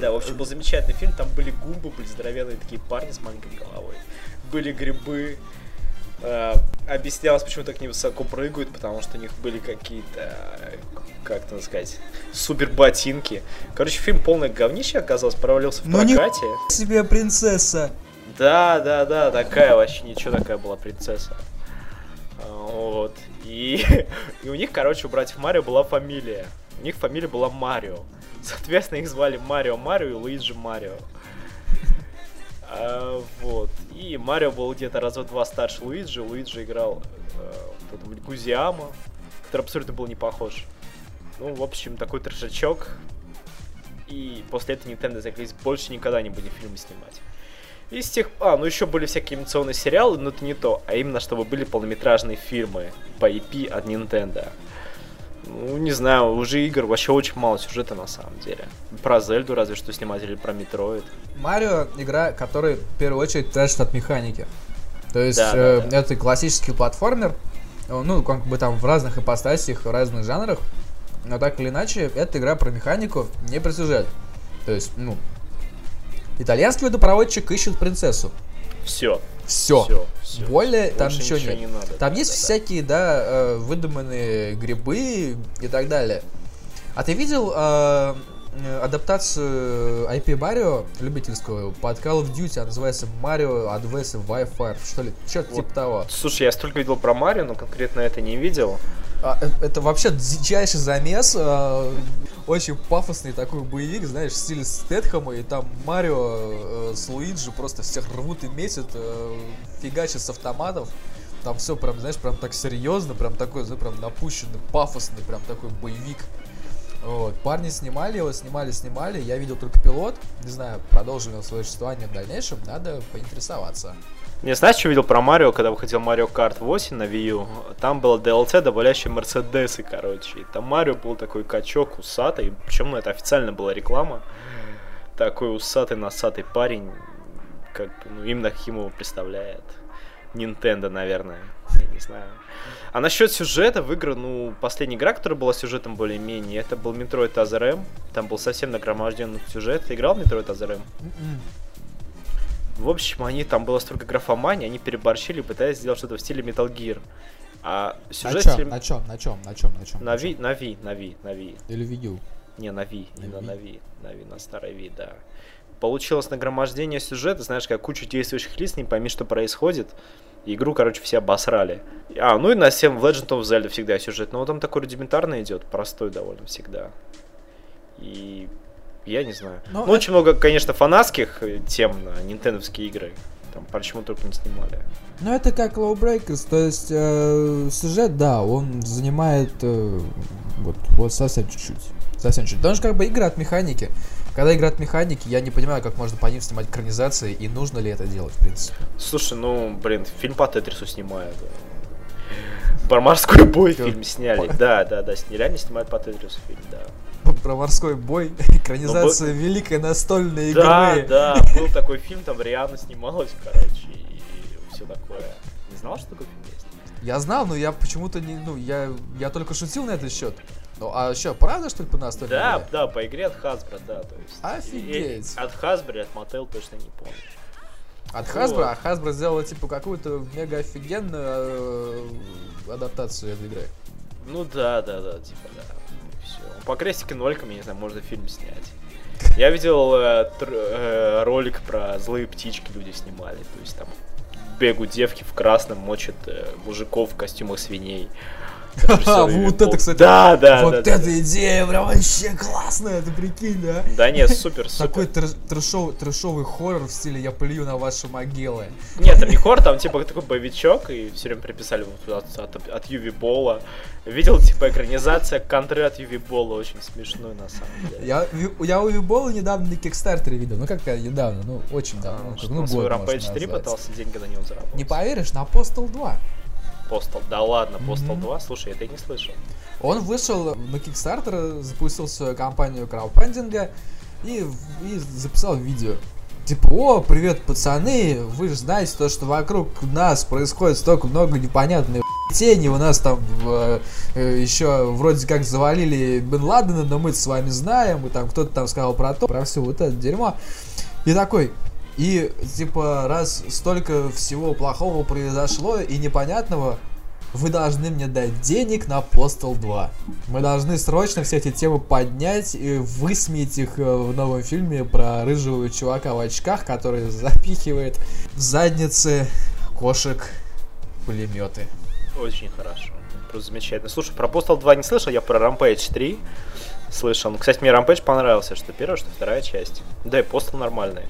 Да, в общем, был замечательный фильм. Там были гумбы, были здоровенные такие парни с маленькой головой. Были грибы. Э, объяснялось, почему так невысоко прыгают, потому что у них были какие-то, как это сказать, супер ботинки. Короче, фильм полное говнище оказался, провалился в Ну не- прокате. Себе принцесса. Да, да, да, такая вообще ничего такая была принцесса. Вот. И, и у них, короче, у братьев Марио была фамилия. У них фамилия была Марио. Соответственно, их звали Марио Марио и Луиджи Марио. А, вот. И Марио был где-то раза два старше Луиджи. Луиджи играл Легуизамо, который абсолютно был не похож. Ну, в общем, такой трешачок. И после этого Nintendo заклялись больше никогда не будем фильмы снимать. И с тех... А, ну еще были всякие анимационные сериалы, но это не то. А именно, чтобы были полнометражные фильмы по IP от Nintendo. Ну, не знаю, уже игр вообще очень мало сюжета на самом деле. Про Зельду разве что снимать или про Метроид. Марио игра, которая в первую очередь тащит от механики. То есть Да, да, э, да. это классический платформер, э, ну, как бы там в разных ипостасях, в разных жанрах, но так или иначе, это игра про механику, не про сюжет. То есть, ну, итальянский водопроводчик ищет принцессу. Все. Все. Все. все. Более там Больше ничего ничего нет. не надо. Там Да, есть да, всякие, да, э, выдуманные грибы и так далее. А ты видел э, э, адаптацию IP Марио любительскую под Call of Duty, она называется Mario Advance Wi-Fi, что ли, что-то Вот. типа того. Слушай, я столько видел про Марио, но конкретно это не видел. А, э, это вообще дичайший замес, э, очень пафосный такой боевик, знаешь, в стиле Стэтхэма, и там Марио э, с Луиджи просто всех рвут и месят, э, фигачат с автоматов. Там все прям, знаешь, прям так серьезно, прям такой, знаешь, прям напущенный, пафосный, прям такой боевик. Вот. Парни снимали его, снимали, снимали. Я видел только пилот. Не знаю, продолжим он свое существование в дальнейшем. Надо поинтересоваться. Не знаешь, что видел про Марио, когда выходил Марио Карт 8 на Wii U? Там было DLC, добавляющее Мерседесы, короче. И там Марио был такой качок усатый, причем ну, это официально была реклама. Такой усатый, носатый парень, как ну, именно каким его представляет. Nintendo, наверное. Я не знаю. А насчет сюжета в игры, ну, последняя игра, которая была сюжетом более-менее, это был Metroid Other M. Там был совсем нагроможденный сюжет. Ты играл в Metroid Other M? М-м. В общем, они там было столько графомании, они переборщили, пытаясь сделать что-то в стиле Metal Gear. А На сюжет в чем? На чем? На чем? На чем? На чем? на Ви, на Ви, на Ви, на Ви. Или U? Не, на Ви, На именно на Ви, на Ви, на старой Ви, да. Получилось нагромождение сюжета, знаешь, как куча действующих лиц, не пойми, что происходит. Игру, короче, все обосрали. А, ну и на 7 в Legend of Zelda всегда сюжет, но вот там такой рудиментарный идет, простой довольно всегда. И я не знаю. Ну, Ну, очень много, конечно, фанатских тем на нинтендовские игры. Там почему только не снимали. Ну, это как Low Breakers, то есть э, сюжет, да, он занимает э, вот, вот совсем чуть-чуть. Совсем чуть. Потому что как бы игры от механики. Когда играют механики, я не понимаю, как можно по ним снимать экранизации, и нужно ли это делать, в принципе. Слушай, ну, блин, фильм по Тетрису снимают. Про морской бой фильм сняли. Да, да, да, реально снимают по Тетрису фильм, да. Про морской бой, экранизация великой настольной игры. Да, да, был такой фильм, там реально снималось, короче, и все такое. Не знал, что такой фильм есть? Я знал, но я почему-то не, ну, я, я только шутил на этот счет. Ну, а что, правда, что ли, по настольной Да, игре? да, по игре от Hasbro, да, то есть. Офигеть. и- От Hasbro, от Mattel точно не помню. От Hasbro, а Hasbro сделала, типа, какую-то мега офигенную э, адаптацию этой игры. Ну да, да, да, типа да. По крестике нолькам, я не знаю, можно фильм снять. Я видел э, тр- э, ролик про злые птички люди снимали. То есть там бегут девки в красном, мочат э, мужиков в костюмах свиней. вот это, кстати, Да, да, вот эта идея прям вообще классная, ты прикинь, да? Да не, супер, супер. Такой трэшовый, трэшовый хоррор в стиле «Я плюю на ваши могилы». Нет, там не хор, там типа такой боевичок, и все время приписали от, Юви Бола. Видел, типа, экранизация контры от Юви Бола, очень смешной на самом деле. Я, я у Вибола недавно на Кикстартере видел. Ну как недавно, ну очень давно. А, ну, ну, свой Rampage 3 назвать. пытался деньги на него заработать. Не поверишь, на Postal 2. Postal, да ладно, Postal Мгм. 2, слушай, это я не слышал. Он вышел на Kickstarter, запустил свою компанию краудфандинга и, и записал видео. Типа, о, привет, пацаны, вы же знаете то, что вокруг нас происходит столько много непонятной тени, у нас там э, еще вроде как завалили Бен Ладена, но мы с вами знаем, и там кто-то там сказал про то, про все вот это дерьмо. И такой, и типа, раз столько всего плохого произошло и непонятного, вы должны мне дать денег на Postal 2. Мы должны срочно все эти темы поднять и высмеять их э, в новом фильме про рыжего чувака в очках, который запихивает в задницы кошек пулеметы. Очень хорошо. Просто замечательно. Слушай, про Postal 2 не слышал, я про Rampage 3 слышал. Ну, кстати, мне Rampage понравился, что первая, что вторая часть. Да, и Postal нормальный.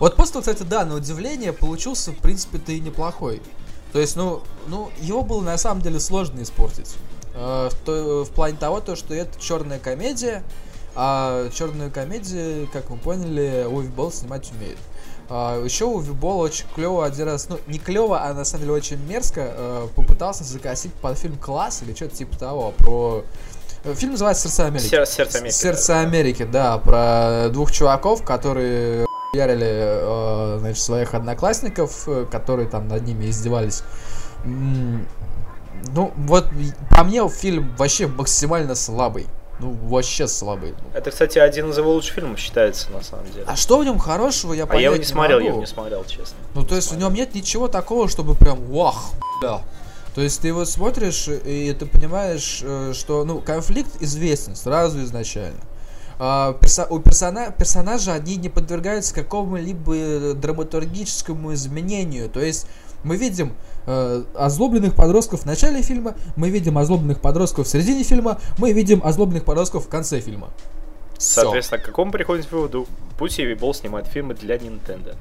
Вот Postal, кстати, да, на удивление получился, в принципе-то и неплохой. То есть, ну, ну, его было на самом деле сложно испортить. Э, в, то- в плане того, то, что это черная комедия, а черную комедию, как мы поняли, Уви Болл снимать умеет. А, еще Уви Болл очень клево один раз, ну, не клево, а на самом деле очень мерзко э, попытался закосить под фильм «Класс» или что-то типа того, про... э, Фильм называется «Сердце Америки». Сер- Сердце Америки. Сердце Америки, да, про двух чуваков, которые ярили, э, значит, своих одноклассников, э, которые там над ними издевались. Ну, вот, по мне фильм вообще максимально слабый. Ну, вообще слабый. Это, кстати, один из его лучших фильмов считается, на самом деле. А что в нем хорошего, я А понять я его не смотрел, я могу. его не смотрел, честно. Ну, то есть в нем нет ничего такого, чтобы прям вах, бля. То есть ты его смотришь, и ты понимаешь, э, что, ну, конфликт известен сразу изначально. А, перса- у персона- персонажа они не подвергаются какому-либо драматургическому изменению. То есть мы видим э, озлобленных подростков в начале фильма, мы видим озлобленных подростков в середине фильма, мы видим озлобленных подростков в конце фильма. Соответственно, к какому приходим к выводу? Пусть Юви Болл снимает фильмы для Nintendo.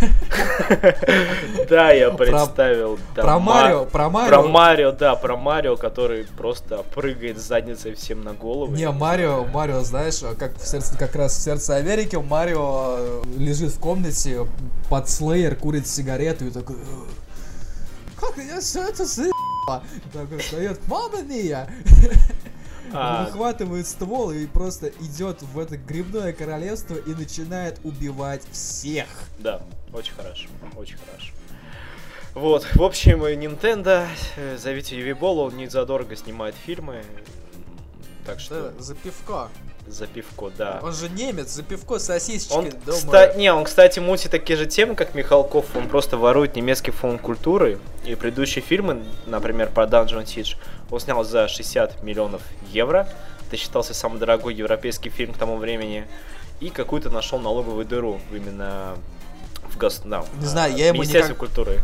Да, я представил. Про Ма- Марио, про Марио. Про Марио, да, про Марио, который просто прыгает с задницей всем на голову. Не, Марио, Марио, знаешь, как, в сердце, как раз в сердце Америки Марио э, лежит в комнате, под слеер, курит сигарету и такой... «Э, Как я все это заебало?» Такой встает, мама мия! А, Выхватывает ствол и просто идет в это грибное королевство и начинает убивать всех. Да, очень хорошо, очень хорошо. Вот, в общем, Nintendo, э, зовите Юви Болл, он не задорого снимает фильмы. Так что За пивко. за пивко, да. Он же немец, за пивко сосисочки Он, кста- не, он, кстати, мутит такие же темы, как Михалков. Он просто ворует немецкий фон культуры. И предыдущие фильмы, например, про Dungeon Siege, он снял за 60 миллионов евро. Это считался самый дорогой европейский фильм к тому времени. И какую-то нашел налоговую дыру именно в гос... да, Не знаю, я ему Министерстве никак- культуры.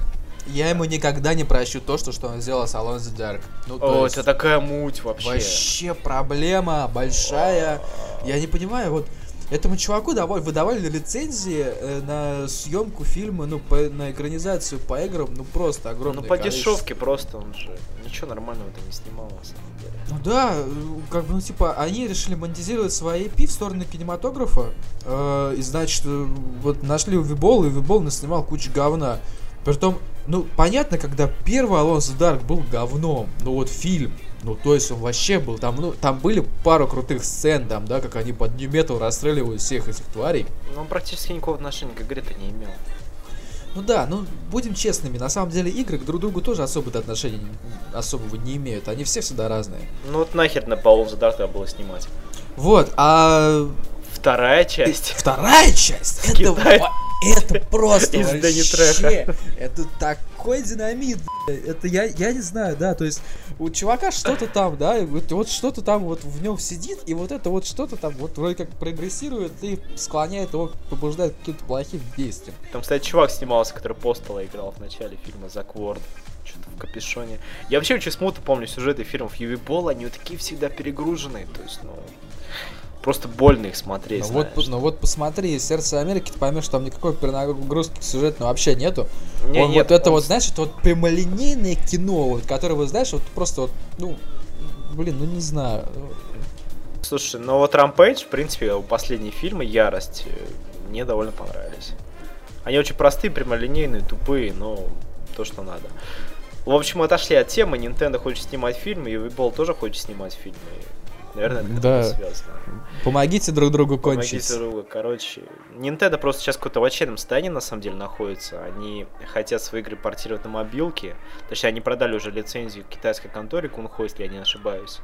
Я ему никогда не прощу то, что, что он сделал с Алонзо Дарк. Ну, О, есть- это такая муть вообще. Вообще проблема большая. Я не понимаю, вот этому чуваку давали, выдавали лицензии э, на съемку фильма, ну, по, на экранизацию по играм, ну, просто огромное Ну, по количество. дешевке просто, он же ничего нормального-то не снимал, на самом деле. Ну да, э, как бы, ну, типа, они решили монетизировать свои IP в сторону кинематографа, э, и, значит, э, вот нашли Увибол, и Увибол наснимал кучу говна. Притом, ну, понятно, когда первый Алонсо Дарк был говном, ну, вот фильм, ну, то есть он вообще был, там, ну, там были пару крутых сцен, там, да, как они под Metal расстреливают всех этих тварей. Но он практически никакого отношения к игре-то не имел. Ну да, ну будем честными, на самом деле игры к друг другу тоже особо отношения особого не имеют, они все всегда разные. Ну вот нахер на Паул за Дарта было снимать. Вот, а Вторая часть. вторая часть, это, это просто вообще, это такой динамит, это я, я не знаю, да, то есть у чувака что-то там, да, вот, вот что-то там вот в нем сидит, и вот это вот что-то там вот вроде как прогрессирует и склоняет его, побуждает к каким-то плохим действиям. Там, кстати, чувак снимался, который Постала играл в начале фильма Зак Уорд. Что-то в капюшоне. Я вообще очень смутно помню сюжеты фильмов Ювибол, они вот такие всегда перегруженные. То есть, ну, просто больно их смотреть. Ну вот, знаешь. ну вот посмотри, «Сердце Америки», ты поймешь, что там никакой перенагрузки сюжетной вообще нету. Не, Он- нет, вот это он вот, с- знаешь, это вот прямолинейное кино, вот, которое, вот, знаешь, вот просто вот, ну, блин, ну не знаю. Слушай, ну вот Рампейдж, в принципе, у последние фильмы Ярость э, мне довольно понравились. Они очень простые, прямолинейные, тупые, но то, что надо. В общем, отошли от темы. Nintendo хочет снимать фильмы, и Вибол тоже хочет снимать фильмы. Наверное, это Да. связано. Помогите друг другу Помогите кончить. другу. Короче, Nintendo просто сейчас в какой-то в отчаянном состоянии на самом деле находится. Они хотят свои игры портировать на мобилки. Точнее, они продали уже лицензию китайской конторе Кунхо, если я не ошибаюсь.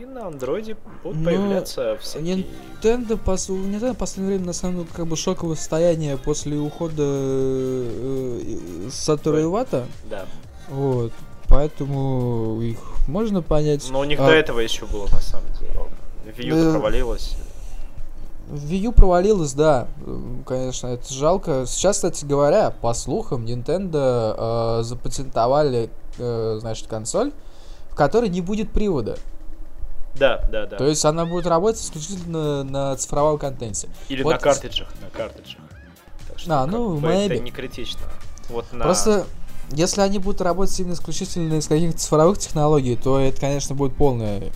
И на андроиде будут Ну, появляться всякие... Nintendo, пос... Nintendo в последнее время, на самом деле, как бы шоковое состояние после ухода э, э, Сатору. Ивата. Да. Вот. Поэтому их можно понять. Но у них А, до этого еще было, на самом деле. U Да. провалилась. Wii U провалилась, да. Конечно, это жалко. Сейчас, кстати говоря, по слухам, Nintendo э, запатентовали, э, значит, консоль, в которой не будет привода. Да, да, да. То есть она будет работать исключительно на цифровом контенте. Или вот- на картриджах. На картриджах. Так что, А, ну, это не критично. Вот на... Просто, если они будут работать именно исключительно из каких-то цифровых технологий, то это, конечно, будет полный,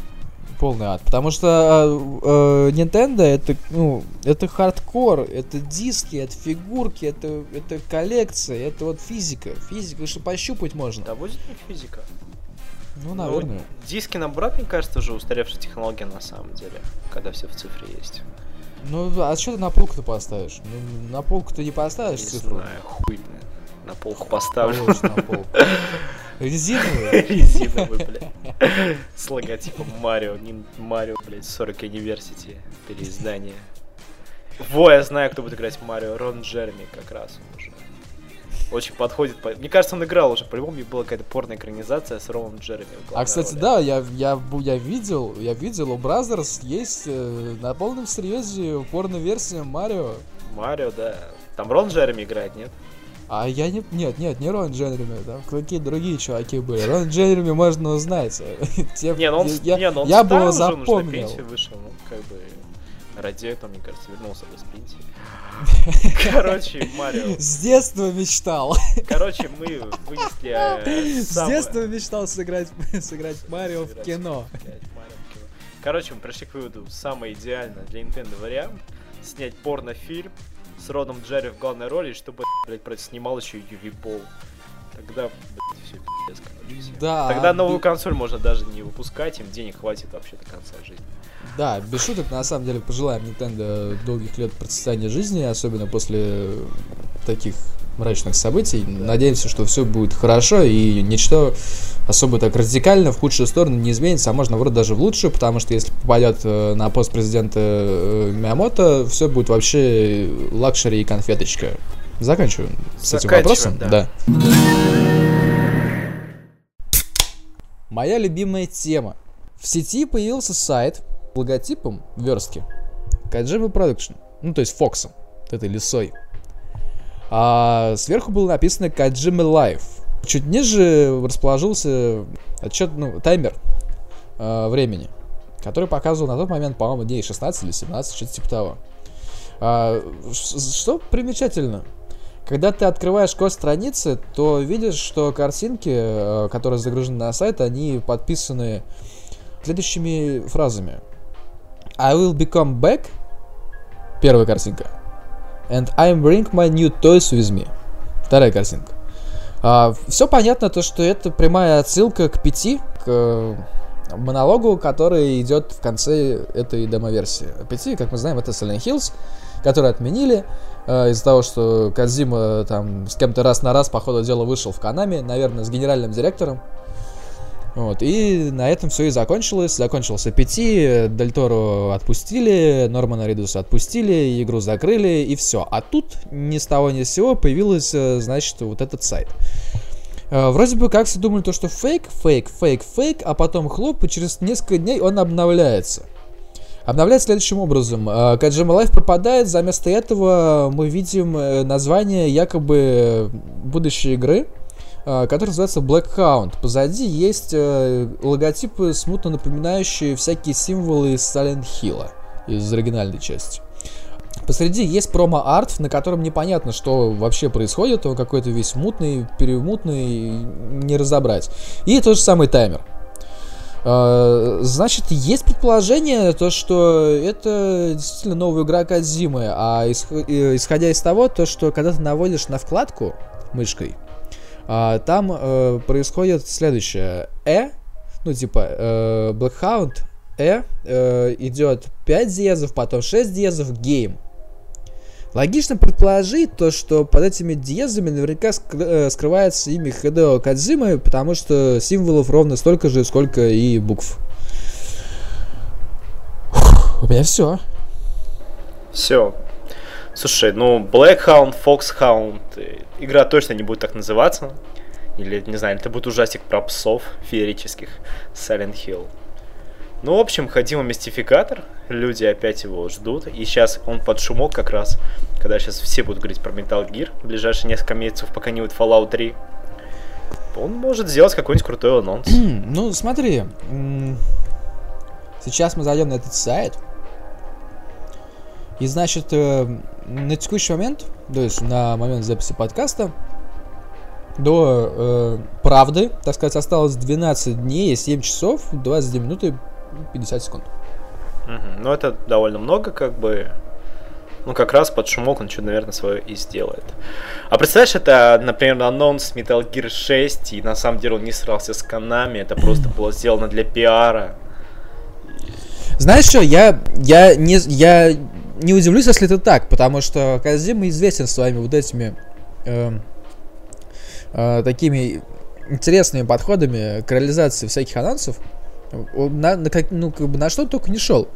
полный ад. Потому что э, э, Nintendo это, ну, это хардкор, это диски, это фигурки, это, это коллекция, это вот физика. Физика, что пощупать можно. Да будет не физика. Ну, Ну, наверное. диски на брат, мне кажется, уже устаревшая технология на самом деле, когда все в цифре есть. Ну, а что ты на полку-то поставишь? Ну, на полку ты не поставишь Не цифру. знаю, хуй, блин. На полку поставлю. Положишь на полку. Резиновый? Резиновый, блядь. С логотипом Марио. Марио, блядь, 40 University. Переиздание. Во, я знаю, кто будет играть Марио. Рон Джерми как раз уже. Очень подходит. по- Мне кажется, он играл уже. По-любому была какая-то порно-экранизация с Роном Джереми. А, кстати, роли. да, я, я, я видел, я видел, у Brazzers есть э, на полном серьезе порно-версия Марио. Марио, да. Там Рон Джереми играет, нет? А я не... Нет, нет, не Рон Джереми, там какие другие чуваки были. Рон Джереми можно узнать. Те- Не, ну он, я, не, ну он я бы его он уже на запомнил. вышел, ну, как бы, ради этого, мне кажется, вернулся бы с пенсии. Короче, Марио. С детства мечтал. Короче, мы вынесли э, С самое- детства мечтал сыграть, сыграть Марио в Сыграть, кино. блядь, Марио в кино. Короче, мы пришли к выводу, самый идеальный для Nintendo вариант снять порнофильм с Роном Джерри в главной роли, чтобы, блядь, снимал еще Юви Бол. Тогда, блядь, все пиздец, короче, всем. Да. Тогда новую б- консоль можно даже не выпускать, им денег хватит вообще до конца жизни. Да, без шуток, на самом деле, пожелаем Nintendo долгих лет процветания жизни, особенно после таких мрачных событий. Надеемся, что все будет хорошо и ничто особо так радикально в худшую сторону не изменится, а можно вроде даже в лучшую, потому что если попадет э, на пост президента э, Миямото, все будет вообще luxury и конфеточка. Заканчиваем с этим вопросом. да. Моя любимая тема. В сети появился сайт с логотипом верстки Kajima Production. Ну, то есть Фоксом, вот этой лисой. А сверху было написано Kajima Live. Чуть ниже расположился отчет, ну, таймер э, времени, который показывал на тот момент, по-моему, дней 16 или 17, что-то типа того. А, что примечательно? Когда ты открываешь код страницы, то видишь, что картинки, э, которые загружены на сайт, они подписаны следующими фразами. I will become back. Первая картинка. And I bring my new toys with me. Вторая картинка. А, все понятно, то, что это прямая отсылка к пяти, к монологу, который идет в конце этой демо-версии. Пяти, как мы знаем, это Silent Hills, который отменили э, из-за того, что Кадзима там с кем-то раз на раз, по ходу дела, вышел в Канами, наверное, с генеральным директором. Вот, и на этом все и закончилось. Закончился P.T., Дель Торо отпустили, Нормана Ридуса отпустили, игру закрыли, и все. А тут ни с того ни с сего появилась, э, значит, вот этот сайт. Э, вроде бы как все думали то, что фейк, фейк, фейк, фейк, а потом хлоп, и через несколько дней он обновляется. Обновляется следующим образом. Э, Kojima Life пропадает, за место этого мы видим название якобы будущей игры, который называется Black Hound. Позади есть э, логотипы, смутно напоминающие всякие символы из Silent Hill, из оригинальной части. Посреди есть промо-арт, на котором непонятно, что вообще происходит, он какой-то весь мутный, перемутный, не разобрать. И тот же самый таймер. Uh, значит, есть предположение, то, что это действительно новая игра Кадзимы, а исходя из того, то, что когда ты наводишь на вкладку мышкой, а, там э, происходит следующее. Э, ну типа э, Blackhound, Э, э идет 5 диезов, потом 6 диезов, гейм. Логично предположить то, что под этими диезами наверняка э, скрывается имя Хидео Кадзимы, потому что символов ровно столько же, сколько и букв. у меня все. Все. Слушай, ну, Blackhound, Foxhound, э, игра точно не будет так называться. Или, не знаю, это будет ужастик про псов феерических Silent Hill. Ну, в общем, ходил мистификатор, люди опять его ждут, и сейчас он под шумок как раз, когда сейчас все будут говорить про Metal Gear в ближайшие несколько месяцев, пока не будет Fallout 3, он может сделать какой-нибудь крутой анонс. ну, смотри, сейчас мы зайдем на этот сайт, и, значит, э, на текущий момент, то есть на момент записи подкаста, до э, правды, так сказать, осталось 12 дней, 7 часов, 22 минуты 50 секунд. Угу. Ну, это довольно много, как бы. Ну, как раз под шумок он что, наверное, свое и сделает. А представляешь, это, например, анонс Metal Gear 6, и на самом деле он не срался с Канами, это просто было сделано для пиара. Знаешь что, я, я, не, я не удивлюсь, если это так, потому что Казима известен своими вот этими э, э, такими интересными подходами к реализации всяких анонсов. Он на, на, как, ну, как бы на что только не шел.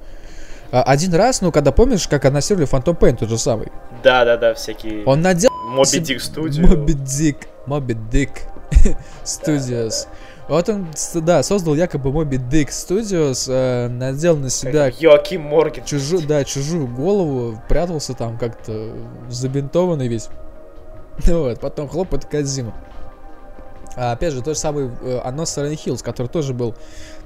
А, один раз, ну, когда помнишь, как анонсировали Phantom Pain тот же самый. Да-да-да, всякие... Он надел... Моби Дик Studio. Моби Дик. Моби Дик Studios. Вот он, да, создал якобы Моби Дик Studios, э, надел на себя... Йоаким Морген. Чужую, да, чужую голову, прятался там как-то забинтованный весь. Вот, потом хлоп, это Казима. А, опять же, тот же самый э, анонс Silent Hills, который тоже был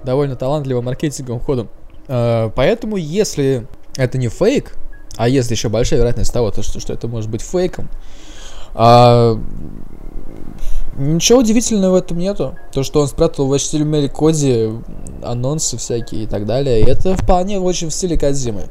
довольно талантливым маркетинговым ходом. Э, поэтому, если это не фейк, а если еще большая вероятность того, то, что, что это может быть фейком, а, ничего удивительного в этом нету. То, что он спрятал в HTML коде анонсы всякие и так далее, это вполне очень в стиле Кадзимы.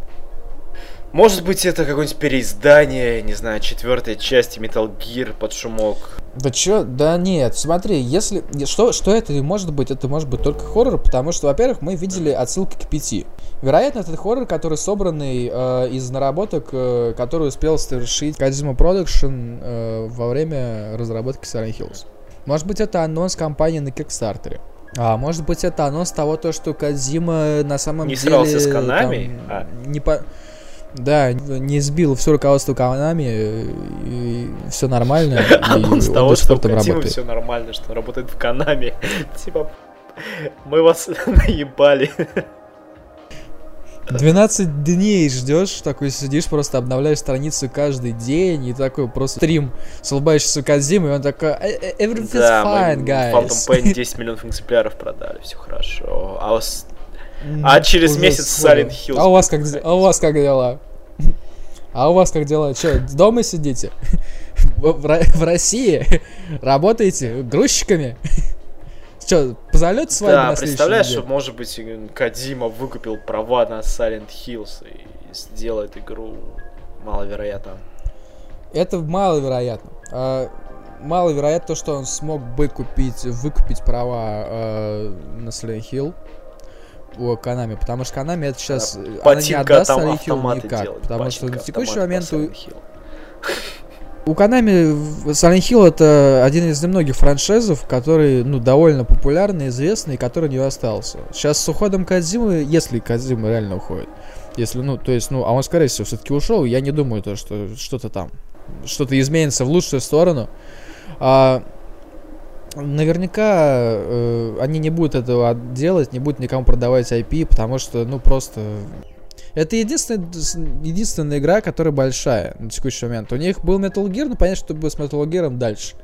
Может быть, это какое-нибудь переиздание, не знаю, четвертой части Metal Gear под шумок. Да чё? Да нет, смотри, если... Что, что это может быть? Это может быть только хоррор, потому что, во-первых, мы видели отсылки к пяти. Вероятно, это хоррор, который собранный э, из наработок, э, который успел совершить Kazuma Production э, во время разработки Silent Hills. Может быть, это анонс компании на Кикстартере. А может быть, это анонс того, то, что Казима на самом не деле... Не срался с Канами? Там, а. Не по... Да, не сбил все руководство Канами, и все нормально. Он с того, что у все нормально, что он работает в Канами. Типа, мы вас наебали. 12 дней ждешь, такой сидишь, просто обновляешь страницу каждый день, и такой просто стрим с Казим, и он такой, «Э, э, everything's да, fine, guys. Phantom Pain 10 миллионов экземпляров продали, все хорошо. А, вас... а через месяц Silent Hill. А у вас как, а у вас как дела? А у вас как дела? Че, дома сидите? В, в России работаете грузчиками? Че, позовете с вами Да, представляешь, что, может быть, Кадима выкупил права на Silent Hills и сделает игру маловероятно. Это маловероятно. А, маловероятно то, что он смог бы купить, выкупить права э, на Silent Hill Konami, потому что Konami это сейчас... Ботинка она не отдаст Silent Hill никак, делать. потому что на текущий момент... У, у Konami Silent Hill это один из немногих франшизов, который, ну, довольно популярный, известный, и который не остался. Сейчас с уходом Кадзимы, если Кадзима реально уходит, если, ну, то есть, ну, а он, скорее всего, все-таки ушел, я не думаю, то, что что-то там, что-то изменится в лучшую сторону. А, наверняка э, они не будут этого делать, не будут никому продавать IP, потому что, ну, просто... Это единственная, единственная игра, которая большая на текущий момент. У них был Metal Gear, ну, понятно, что будет с Metal Gear дальше.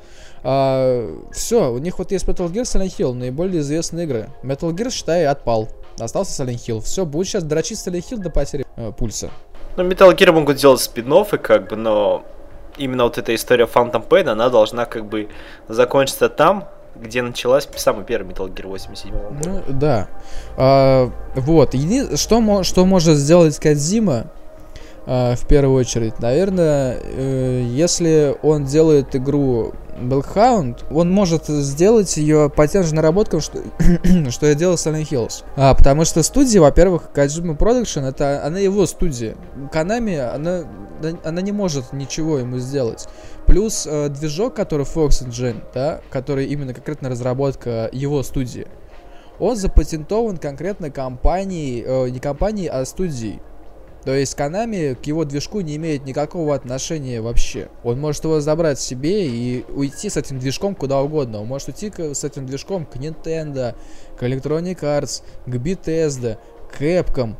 А, все, у них вот есть Metal Gear, Silent Hill, наиболее известные игры. Metal Gear, считай, отпал. Остался Silent Hill. Все, будет сейчас дрочить Silent Hill до потери э, пульса. Ну, Metal Gear могут делать спин как бы, но именно вот эта история Phantom Pain, она должна как бы закончиться там, где началась самый первый Metal Gear 87 года. Ну, да. А, вот. Еди... Что, что может сделать Кадзима, а, в первую очередь? Наверное, э, если он делает игру Bellhound, он может сделать ее по тем же наработкам, что, что я делал с Silent Hills. А, потому что студия, во-первых, Kajima Production, это она его студия. Konami, она, она не может ничего ему сделать. Плюс э, движок, который Fox Engine, да, который именно конкретно разработка его студии, он запатентован конкретно компанией, э, не компанией, а студией. То есть Konami к его движку не имеет никакого отношения вообще. Он может его забрать себе и уйти с этим движком куда угодно. Он может уйти с этим движком к Nintendo, к Electronic Arts, к Bethesda, к Capcom,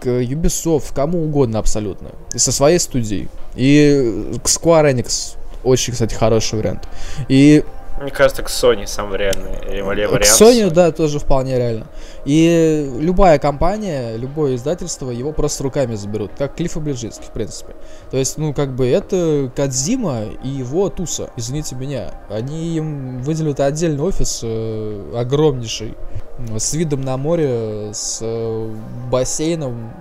к Ubisoft, кому угодно абсолютно. И со своей студией. И к Square Enix. Очень, кстати, хороший вариант. И мне кажется, к Sony самый реальный вариант. К Sony, да, тоже вполне реально. И любая компания, любое издательство его просто руками заберут, как Клиффа Блиджинский, в принципе. То есть, ну, как бы это Кадзима и его Туса, извините меня. Они им выделят отдельный офис, э, огромнейший, с видом на море, с э, бассейном,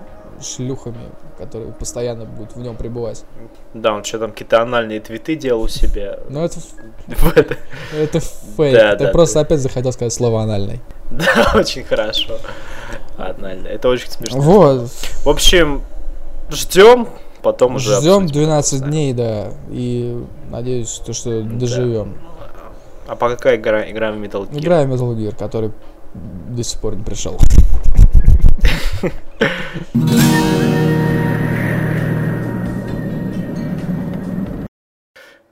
шлюхами, которые постоянно будут в нем пребывать. Да, он что там какие-то анальные твиты делал у себя. Ну это... Это фейк. Ты просто опять захотел сказать слово анальный. Да, очень хорошо. Анальный. Это очень смешно. Вот. В общем, ждем, потом уже Ждем 12 дней, да. И надеюсь, то, что доживем. А пока какая игра, играем в Metal Gear? Играем в Metal Gear, который до сих пор не пришел.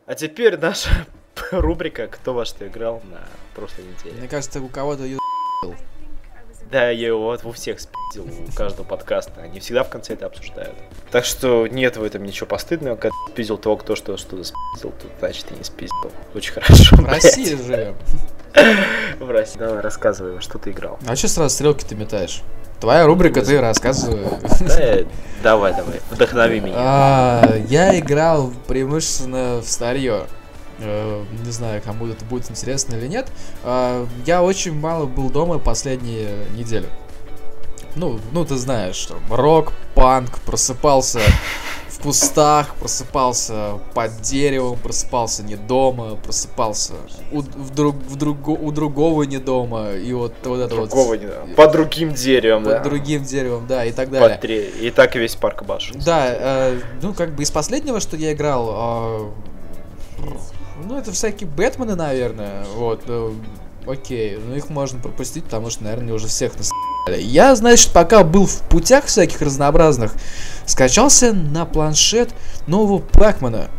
А теперь наша рубрика «Кто во что играл на прошлой неделе». Мне кажется, у кого-то Да, я его вот у всех спиздил, у каждого подкаста. Они всегда в конце это обсуждают. Так что нет в этом ничего постыдного. Когда спиздил того, кто что что-то спиздил, то значит ты не спиздил. Очень хорошо. В России живем. В России. Давай, рассказывай, что ты играл. А что сразу стрелки ты метаешь? Твоя рубрика, ты рассказывай. давай, давай, вдохнови меня. А, я играл преимущественно в старье. Э, не знаю, кому это будет интересно или нет. А, я очень мало был дома последние недели. Ну, ну ты знаешь, там, рок, панк, просыпался кустах, просыпался под деревом, просыпался не дома, просыпался у, в друг, в друг, у другого не дома, и вот, вот это другого вот... Не. Под другим деревом, Под да. другим деревом, да, и так далее. Под три. И так и весь парк баш. Да, э, ну как бы из последнего, что я играл, э, ну это всякие Бэтмены, наверное, вот, э, окей, ну их можно пропустить, потому что, наверное, уже всех нас я, значит, пока был в путях всяких разнообразных, скачался на планшет нового Пакмана.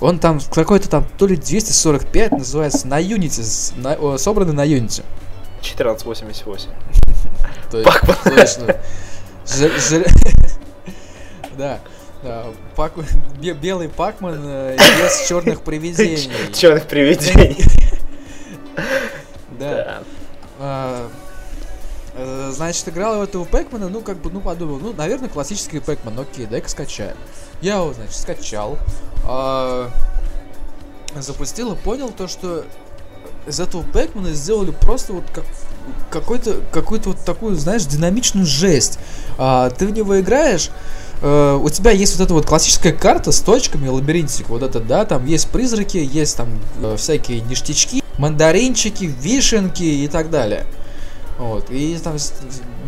Он там какой-то там то ли 245 называется на Unity, на, собранный на Unity. 1488. Пакман. Точно. Да. Пак... Белый Пакман э, без черных привидений. Черных привидений. Да. А, Э, значит, играл в этого Пэкмана, ну, как бы, ну, подумал, ну, наверное, классический Пэкман, окей, дай-ка скачаю. Я его, значит, скачал, э, запустил и понял то, что из этого Пэкмана сделали просто вот как какой-то какую-то вот такую, знаешь, динамичную жесть. А, ты в него играешь, э, у тебя есть вот эта вот классическая карта с точками, лабиринтик, вот это, да, там есть призраки, есть там э, всякие ништячки, мандаринчики, вишенки и так далее. Вот. И там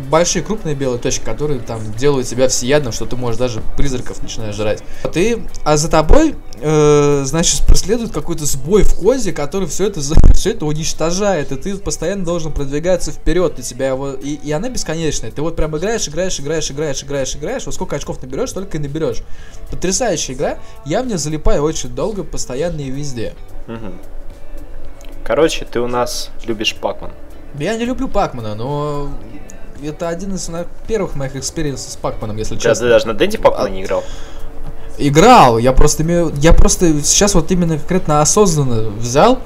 большие крупные белые точки, которые там делают тебя всеядным, что ты можешь даже призраков начинаешь жрать. Ты, а за тобой, э, значит, преследует какой-то сбой в козе, который все это, все это уничтожает, и ты постоянно должен продвигаться вперед, и тебя его, и, и она бесконечная. Ты вот прям играешь, играешь, играешь, играешь, играешь, играешь, вот сколько очков наберешь, столько и наберешь. Потрясающая игра, я в нее залипаю очень долго, постоянно и везде. Угу. Короче, ты у нас любишь Пакман. Я не люблю Пакмана, но это один из первых моих experience ов с Пакманом, если да, честно. Ты даже на Дэнди Пакмана не играл? Играл, я просто имею... Я просто сейчас вот именно конкретно осознанно взял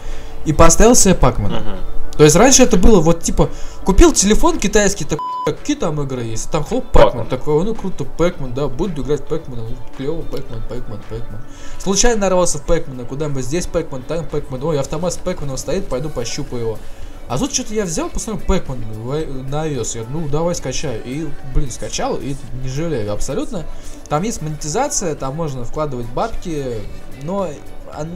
и поставил себе Пакмана. Угу. То есть раньше это было вот типа, купил телефон китайский, так какие там игры есть, там хлоп Пакман, такой, ну круто, Пэкман, да, буду играть Пэкмана, ну, клево, Пэкман, Пэкман, Пэкман. Случайно нарвался в Пэкмана, куда-нибудь здесь Пэкман, там Пэкман, ой, автомат с Пэкманом стоит, пойду пощупаю его. А тут что-то я взял, посмотрел Пэкман на iOS, я, ну давай скачаю. И, блин, скачал, и не жалею абсолютно. Там есть монетизация, там можно вкладывать бабки, но он,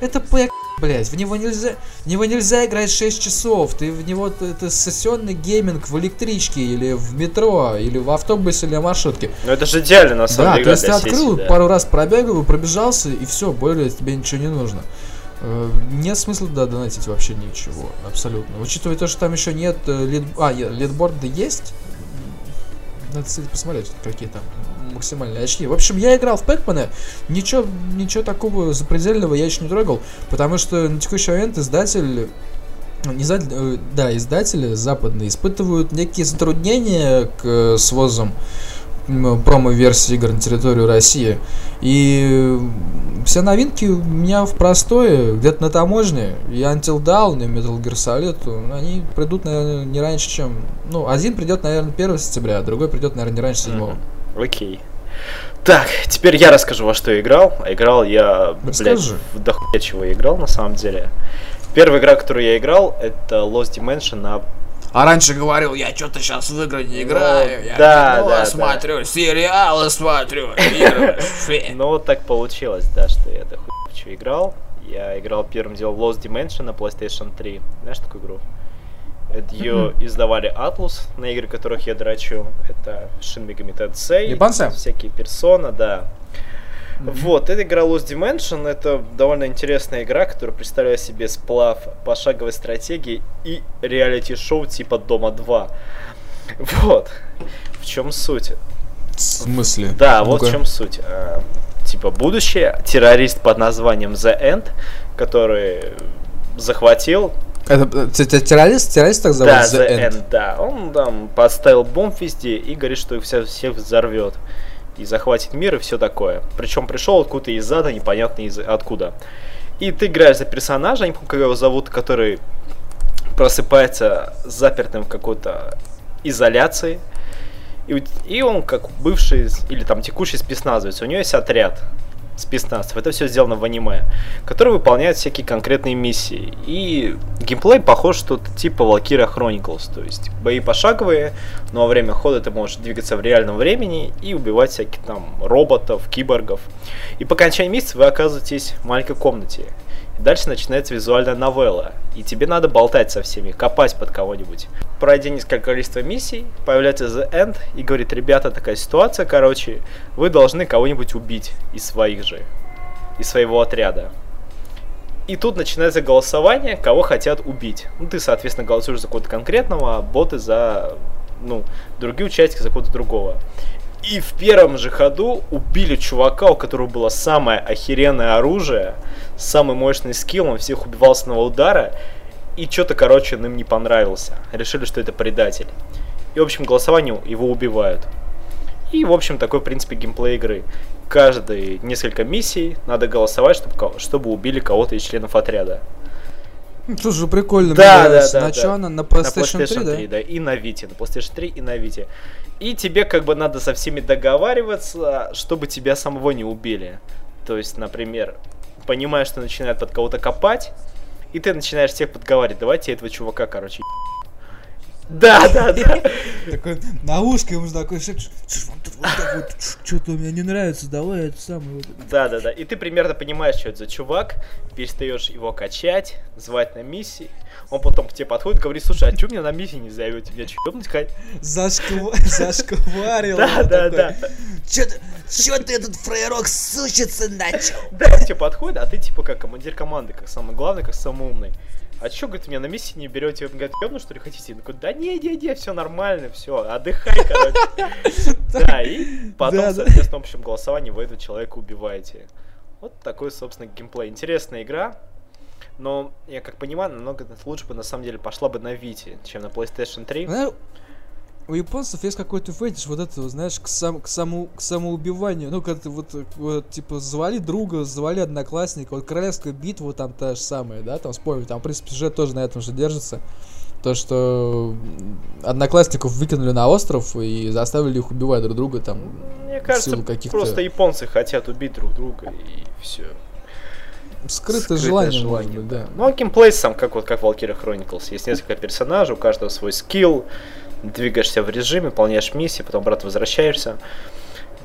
это пэк, блять, в него нельзя, в него нельзя играть 6 часов, ты в него, это сессионный гейминг в электричке, или в метро, или в автобусе, или в маршрутке. Ну это же идеально, на самом да, деле. Да, то есть ты открыл, да. пару раз пробегал, пробежался, и все, более тебе ничего не нужно. Э, нет смысла, да, донатить вообще ничего, абсолютно. Учитывая то, что там еще нет э, лид... А, нет, лидборда есть. Надо, кстати, посмотреть, какие там максимальные очки. В общем, я играл в Пэкмана, ничего, ничего такого запредельного я еще не трогал, потому что на текущий момент издатель не издатель, э, да, издатели западные испытывают некие затруднения к свозам промо-версии игр на территорию России. И все новинки у меня в простое, где-то на таможне. И Until Dawn, и Metal Gear Solid, они придут, наверное, не раньше, чем... Ну, один придет, наверное, 1 сентября, а другой придет, наверное, не раньше 7 mm-hmm. Окей. Так, теперь я расскажу, во что я играл. А играл я, Расскажи. блядь, дохуя чего я играл, на самом деле. Первая игра, которую я играл, это Lost Dimension на а раньше говорил, я что-то сейчас в игры не играю, ну, я да, кино да, смотрю, да. сериалы смотрю, Ну вот так получилось, да, что я это хуй играл. Я играл первым делом в Lost Dimension на PlayStation 3. Знаешь такую игру? Ее издавали Atlus, на игры которых я драчу. Это Shin Megami Tensei. Японцы? Всякие персона, да. Вот, эта игра Lost Dimension, это довольно интересная игра, которая представляет себе сплав пошаговой стратегии и реалити-шоу типа Дома 2. Вот. В чем суть? В смысле? Да, ну вот в чем суть. А, типа будущее, террорист под названием The End, который захватил это террорист? Террорист так зовут? Да, The, The End. End, да. Он там подставил бомб везде и говорит, что их всех, всех взорвет и захватит мир и все такое. Причем пришел откуда-то из ада, непонятно из откуда. И ты играешь за персонажа, не помню, как его зовут, который просыпается запертым в какой-то изоляции. И, и он, как бывший или там текущий спецназовец, у него есть отряд спецназцев. Это все сделано в аниме, который выполняет всякие конкретные миссии. И геймплей похож что-то типа Valkyria Chronicles, то есть бои пошаговые, но во время хода ты можешь двигаться в реальном времени и убивать всяких там роботов, киборгов. И по окончании миссии вы оказываетесь в маленькой комнате. Дальше начинается визуальная новелла. И тебе надо болтать со всеми, копать под кого-нибудь. Пройдя несколько количество миссий, появляется The End и говорит, ребята, такая ситуация, короче, вы должны кого-нибудь убить из своих же, из своего отряда. И тут начинается голосование, кого хотят убить. Ну, ты, соответственно, голосуешь за кого-то конкретного, а боты за, ну, другие участники за кого-то другого. И в первом же ходу убили чувака, у которого было самое охеренное оружие, самый мощный скилл, он всех убивал с одного удара, и что-то, короче, он им не понравился. Решили, что это предатель. И, в общем, голосованию его убивают. И, в общем, такой, в принципе, геймплей игры. Каждые несколько миссий надо голосовать, чтобы, чтобы убили кого-то из членов отряда. Ну, тоже прикольно. Да, да, да, На да. чё она? На На PlayStation, PlayStation 3, 3, да? да? и на Vita, на PlayStation 3 и на Vita. И тебе как бы надо со всеми договариваться, чтобы тебя самого не убили. То есть, например, понимаешь, что начинают под кого-то копать, и ты начинаешь всех подговаривать, давайте этого чувака, короче, да, да, да. Такой на ушко ему такой шепчет, «Чё ж вам тут вот так вот, что-то мне не нравится, давай это самое вот». Да, да, да. И ты примерно понимаешь, что это за чувак, перестаешь его качать, звать на миссии. Он потом к тебе подходит, говорит, слушай, а что меня на миссии не зовете? Меня что, ёбнуть хоть? Зашква- Зашкварил. Да, да, да. Чё ты, этот фраерок сучиться начал? Да, к тебе подходит, а ты типа как командир команды, как самый главный, как самый умный. А чё, говорит, меня на миссии не берете? Он говорит, ёбну, что ли, хотите? Я такой, да не, не, не, все нормально, все, отдыхай, короче. Да, и потом, соответственно, в общем голосовании вы этого человека убиваете. Вот такой, собственно, геймплей. Интересная игра, но, я как понимаю, намного лучше бы, на самом деле, пошла бы на Вите, чем на PlayStation 3. Знаешь, у японцев есть какой-то фетиш вот этого, знаешь, к, сам, к, саму, к самоубиванию. Ну, когда ты вот, вот, типа, завали друга, завали одноклассника. Вот Королевская битва там та же самая, да, там вспомни, там, в принципе, сюжет тоже на этом же держится. То, что одноклассников выкинули на остров и заставили их убивать друг друга там. Мне кажется, просто японцы хотят убить друг друга, и все. Скрытое, желание, может быть, да. Ну, а геймплей сам, как вот как в Valkyrie Chronicles. Есть несколько персонажей, у каждого свой скилл. Двигаешься в режиме, выполняешь миссии, потом обратно возвращаешься.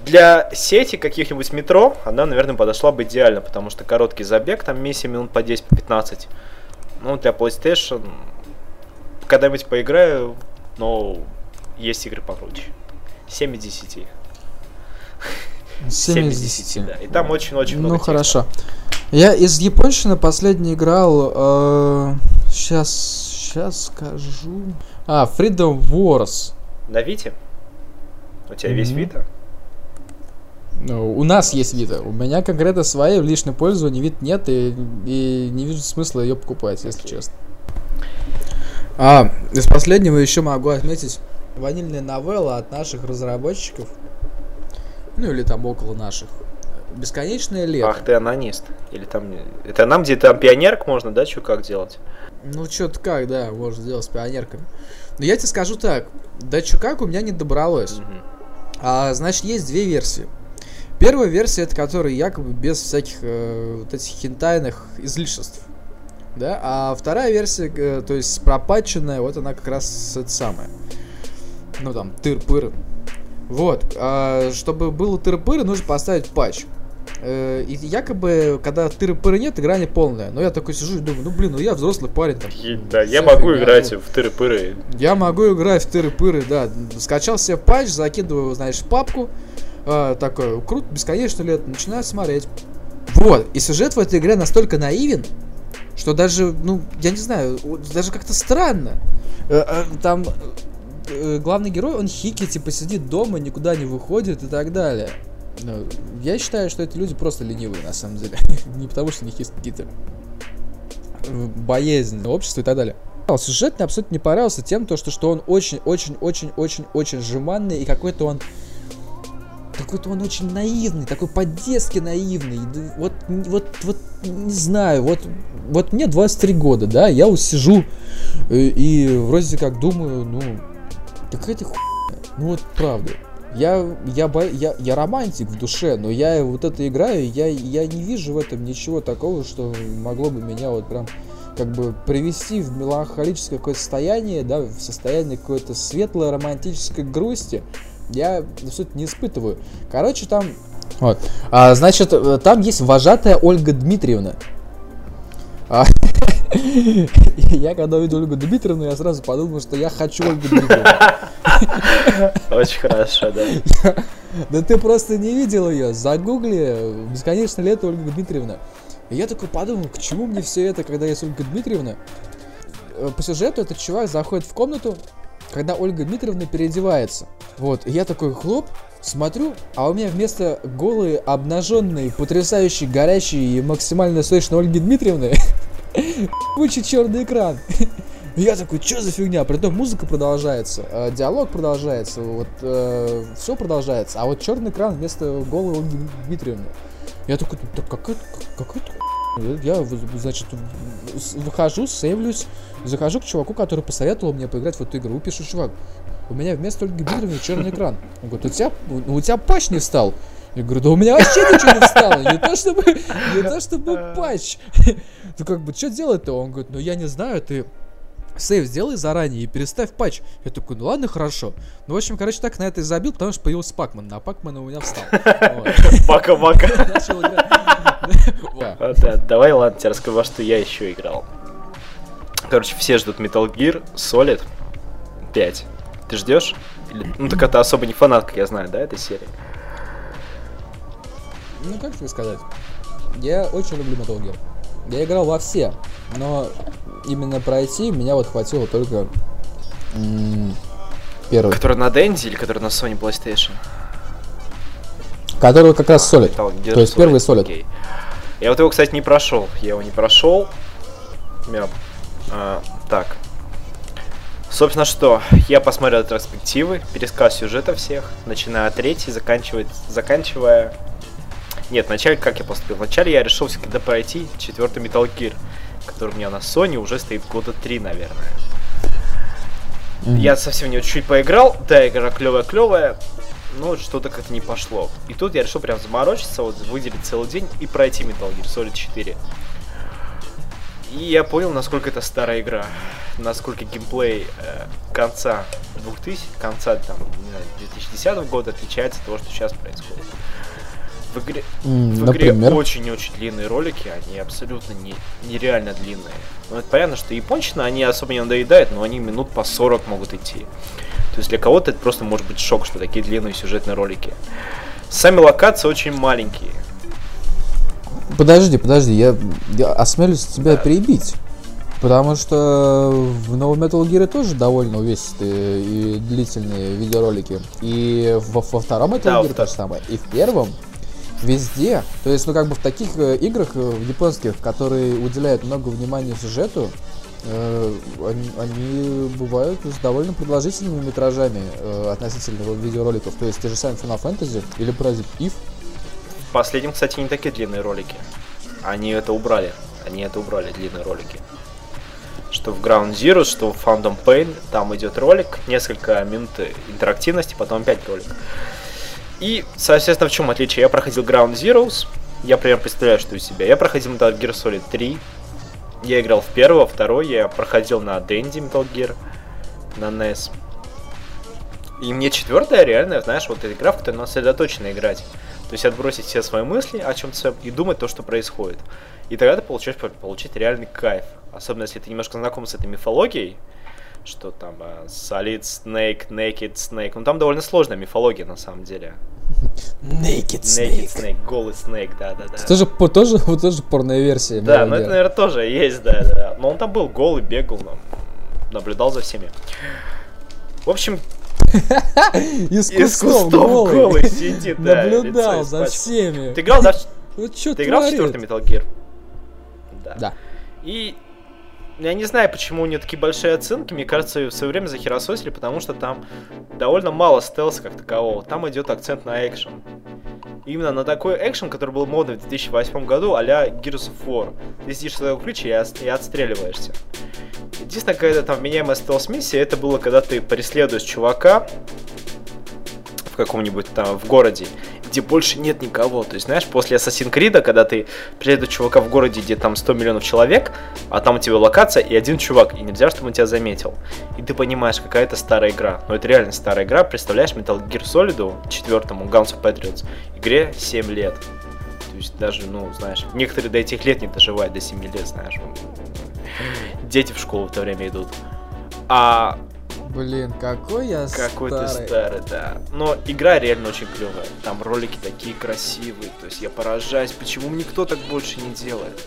Для сети каких-нибудь метро она, наверное, подошла бы идеально, потому что короткий забег, там миссия минут по 10-15. Ну, для PlayStation когда-нибудь поиграю, но есть игры покруче. 7 из 10. 7 из 10. да. И там очень-очень много Ну текста. Я из японщины последний играл. сейчас, сейчас скажу. А, Freedom Wars. На Вите? У тебя весь Мгм. Вита? Ну, у нас есть Вита. У меня конкретно своей в личном пользовании вид нет, и, и не вижу смысла ее покупать, если честно. А, из последнего еще могу отметить ванильная новелла от наших разработчиков. Ну или там около наших. Бесконечное лето. Ах, ты анонист. Или там... Это нам, где там пионерк можно, да, что как делать? Ну, что-то как, да, можно сделать с пионерками. Но я тебе скажу так, до как у меня не добралось. Мгм. А, значит, есть две версии. Первая версия, это которая якобы без всяких э, вот этих хентайных излишеств. Да? А вторая версия, э, то есть пропатченная, вот она как раз это самое. Ну там, тыр-пыр. Вот. а чтобы было тыр-пыр, нужно поставить патч. Э, И якобы, когда тыры-пыры нет, игра не полная. Но я такой сижу и думаю, ну блин, ну я взрослый парень там. Да, я могу фигня, играть ну. в тыры-пыры. Я могу играть в тыры-пыры, да. Скачал себе патч, закидываю, знаешь, в папку. а, такой, круто, бесконечно лет, начинаю смотреть. Вот, и сюжет в этой игре настолько наивен, что даже, ну, я не знаю, даже как-то странно. Э, э, Там э, главный герой, он хики, типа, сидит дома, никуда не выходит и так далее. Ну, я считаю, что эти люди просто ленивые, на самом деле. Не потому, что у них есть какие-то боязни общества и так далее. Сюжет мне абсолютно не понравился тем, то, что, что он очень-очень-очень-очень-очень жеманный и какой-то он какой-то он очень наивный, такой по-детски наивный. Вот, вот, вот, не знаю, вот, вот мне 23 года, да, я вот сижу э, и вроде как думаю, ну, какая-то хуйня. Ну вот правда. Я, я, бо- я, я романтик в душе, но я вот это играю, я, я не вижу в этом ничего такого, что могло бы меня вот прям как бы привести в меланхолическое какое-то состояние, да, в состояние какой-то светлой романтической грусти. Я абсолютно не испытываю. Короче, там... Вот. А, значит, э, там есть вожатая Ольга Дмитриевна. А, Я когда увидел Ольгу Дмитриевну, я сразу подумал, что я хочу Ольгу Дмитриевну. Очень хорошо, да. Да ты просто не видел ее. Загугли бесконечно лето Ольга Дмитриевна. И я такой подумал, к чему мне все это, когда есть Ольга Дмитриевна? Э, По сюжету этот чувак заходит в комнату, когда Ольга Дмитриевна переодевается. Вот, и я такой хлоп, смотрю, а у меня вместо голой, обнаженной, потрясающей, горящей и максимально сочной Ольги Дмитриевны куча черный экран. Я такой, что за фигня? Притом музыка продолжается, э, диалог продолжается, вот все продолжается, а вот черный экран вместо голой Ольги Дмитриевны. Я такой, так какая-то какая-то Я, значит, выхожу, сейвлюсь, захожу к чуваку, который посоветовал мне поиграть в эту игру, пишу, чувак, у меня вместо Ольги Бедренной черный экран. Он говорит, у тебя, у тебя патч не встал. Я говорю, да у меня вообще ничего не встало, не то чтобы, не то чтобы патч. Ну как бы, что делать-то? Он говорит, ну я не знаю, ты сейв сделай заранее и переставь патч. Я такой, ну ладно, хорошо. Ну, в общем, короче, так на это и забил, потому что появился Пакман, а Пакман у меня встал. Пока-пока. Давай, ладно, тебе расскажу, во что я еще играл. Короче, все ждут Metal Gear Solid 5. Ты ждешь? Ну так это особо не фанат, как я знаю, да, этой серии? Ну как тебе сказать? Я очень люблю Metal Gear. Я играл во все, но именно пройти меня вот хватило только первый. Который на Денди или который на Sony PlayStation? Который как раз Solid. То есть первый Solid. Okay. Я вот его, кстати, не прошел. Я его не прошел. Я... А, так. Собственно, что? Я посмотрел ретроспективы, пересказ сюжета всех, начиная от третьей, заканчивая, заканчивая нет, вначале как я поступил? Вначале я решил все-таки пройти четвертый Metal Gear, который у меня на Sony уже стоит года три, наверное. Mm-hmm. Я совсем не чуть поиграл, да, игра клевая-клевая, но что-то как-то не пошло. И тут я решил прям заморочиться, вот выделить целый день и пройти Metal Gear Solid 4. И я понял, насколько это старая игра, насколько геймплей э, конца 2000, конца там, не знаю, 2010 года отличается от того, что сейчас происходит. В игре, mm, в игре очень-очень длинные ролики, они абсолютно не, нереально длинные. Ну, это понятно, что япончина, они особо не надоедают, но они минут по 40 могут идти. То есть для кого-то это просто может быть шок, что такие длинные сюжетные ролики. Сами локации очень маленькие. Подожди, подожди, я, я осмелюсь тебя да. перебить. Потому что в новом Metal Gear тоже довольно увесистые и длительные видеоролики. И во, во втором Metal да, Gear то же самое. И в первом везде. То есть, ну, как бы в таких э, играх э, японских, которые уделяют много внимания сюжету, э, они, они бывают с довольно продолжительными метражами э, относительно видеороликов. То есть, те же самые Final Fantasy или Parasite Eve. В последнем, кстати, не такие длинные ролики. Они это убрали. Они это убрали, длинные ролики. Что в Ground Zero, что в Phantom Pain, там идет ролик, несколько минут интерактивности, потом опять ролик. И, соответственно, в чем отличие? Я проходил Ground Zeroes, я примерно представляю, что из себя. Я проходил Metal Gear Solid 3, я играл в первого, второй, я проходил на Dendy Metal Gear, на NES. И мне четвертая реально, знаешь, вот эта игра, в которой надо сосредоточенно играть. То есть отбросить все свои мысли о чем-то и думать то, что происходит. И тогда ты получаешь получить реальный кайф. Особенно если ты немножко знаком с этой мифологией, что там uh, Solid Snake, Naked Snake. Ну там довольно сложная мифология на самом деле. Naked Snake. Naked Snake, голый Snake, да, да, да. Это тоже, тоже, вот тоже порная версия. Да, ну это, наверное, тоже есть, да, да. Но он там был голый, бегал, наблюдал за всеми. В общем, из кустов голый. сидит, да. Наблюдал за всеми. Ты играл, да? Ты играл в четвертый Metal Gear? Да. И я не знаю, почему у нее такие большие оценки. Мне кажется, ее в свое время захерососили, потому что там довольно мало стелса как такового. Там идет акцент на экшен. Именно на такой экшен, который был модный в 2008 году, а-ля Gears of War. Ты сидишь в своем ключе и, отстреливаешься. Единственная какая-то там меняемая стелс-миссия, это было, когда ты преследуешь чувака в каком-нибудь там в городе, где больше нет никого. То есть, знаешь, после Assassin's Creed, когда ты преследуешь чувака в городе, где там 100 миллионов человек, а там у тебя локация и один чувак, и нельзя, чтобы он тебя заметил. И ты понимаешь, какая это старая игра. Но это реально старая игра. Представляешь, Metal Gear Solid, четвертому, Guns of Patriots, игре 7 лет. То есть даже, ну, знаешь, некоторые до этих лет не доживают, до 7 лет, знаешь. Дети в школу в это время идут. А Блин, какой я какой старый. ты старый, да. Но игра реально очень клевая. Там ролики такие красивые. То есть я поражаюсь, почему никто так больше не делает.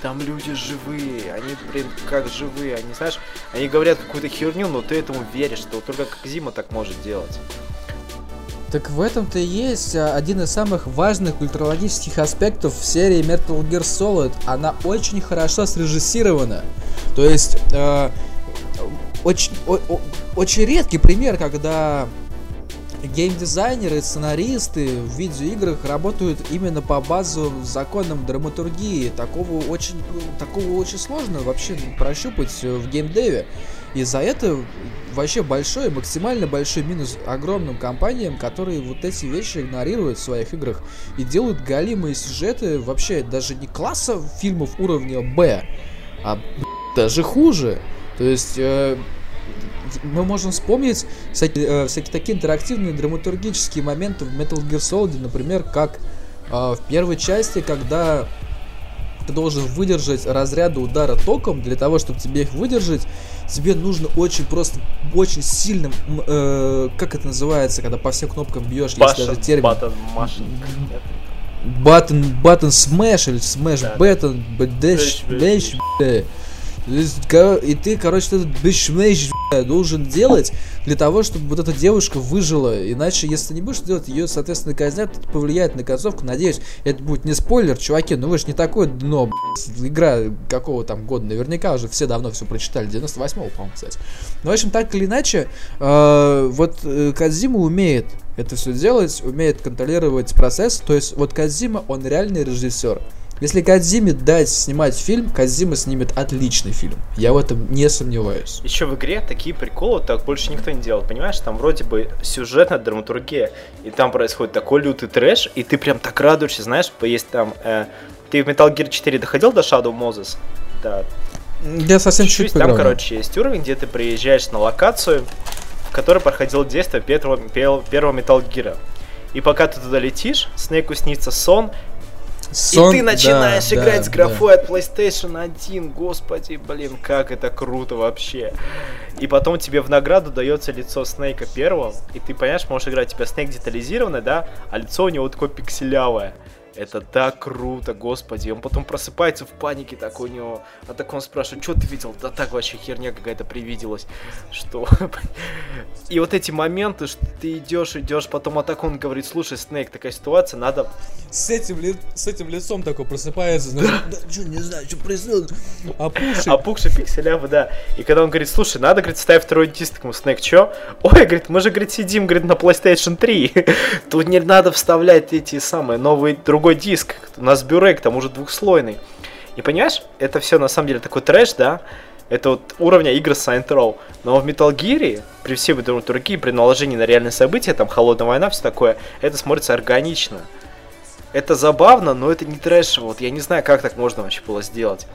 Там люди живые, они, блин, как живые, они, знаешь, они говорят какую-то херню, но ты этому веришь, что вот только как Зима так может делать. Так в этом-то и есть а, один из самых важных культурологических аспектов в серии Metal Gear Solid. Она очень хорошо срежиссирована. То есть э, очень, о, о, очень редкий пример, когда геймдизайнеры, сценаристы в видеоиграх работают именно по базовым законам драматургии. Такого очень, такого очень сложно вообще прощупать в геймдеве. И за это вообще большой, максимально большой минус огромным компаниям, которые вот эти вещи игнорируют в своих играх и делают галимые сюжеты вообще даже не класса фильмов уровня Б, а даже хуже. То есть э, мы можем вспомнить всякие, э, всякие такие интерактивные драматургические моменты в Metal Gear Solid, например, как э, в первой части, когда ты должен выдержать разряды удара током, для того, чтобы тебе их выдержать, тебе нужно очень просто, очень сильным, э, как это называется, когда по всем кнопкам бьешь, есть даже термин. Button Button, button smash или smash да, button, dash, dash, и ты, короче, этот бешмейдж должен делать для того, чтобы вот эта девушка выжила. Иначе, если не будешь делать, ее, соответственно, казнят, это повлияет на концовку. Надеюсь, это будет не спойлер, чуваки, ну вы же не такое дно, игра какого там года, наверняка уже все давно все прочитали, 98-го, по-моему, кстати. Но, в общем, так или иначе, э, вот э, Кадзима умеет это все делать, умеет контролировать процесс, то есть вот Кадзима, он реальный режиссер. Если Кадзиме дать снимать фильм, Кадзима снимет отличный фильм. Я в этом не сомневаюсь. Еще в игре такие приколы так больше никто не делал, понимаешь? Там вроде бы сюжетная драматургия, и там происходит такой лютый трэш, и ты прям так радуешься, знаешь, есть там... Э, ты в Metal Gear 4 доходил до Shadow Moses? Да. Я совсем чуть-чуть Там, короче, есть уровень, где ты приезжаешь на локацию, в которой проходило действие первого, первого Metal Gear. И пока ты туда летишь, Снейку снится сон, Сон... И ты начинаешь да, играть да, с графой да. от PlayStation 1. Господи, блин, как это круто вообще. И потом тебе в награду дается лицо Снейка первого. И ты, понимаешь, можешь играть, у тебя Снейк детализированный, да, а лицо у него такое пикселявое. Это так круто, господи. Он потом просыпается в панике такой у него. А так он спрашивает, что ты видел? Да так вообще херня какая-то привиделась. Что? И вот эти моменты, что ты идешь, идешь, потом а так он говорит, слушай, Снейк, такая ситуация, надо... С этим, ли... с этим лицом такой просыпается, знаешь, да, что, не знаю, что происходит. Опухший. Опухший пикселявый, да. И когда он говорит, слушай, надо, говорит, ставить второй диск, ему Снейк, чё? Ой, говорит, мы же, говорит, сидим, говорит, на PlayStation 3. Тут не надо вставлять эти самые новые друг другой диск. У нас бюрек, там уже двухслойный. И понимаешь, это все на самом деле такой трэш, да? Это вот уровня игр Saint Row. Но в Metal Gear, при всей драматургии, при наложении на реальные события, там Холодная война, все такое, это смотрится органично. Это забавно, но это не трэш. Вот я не знаю, как так можно вообще было сделать.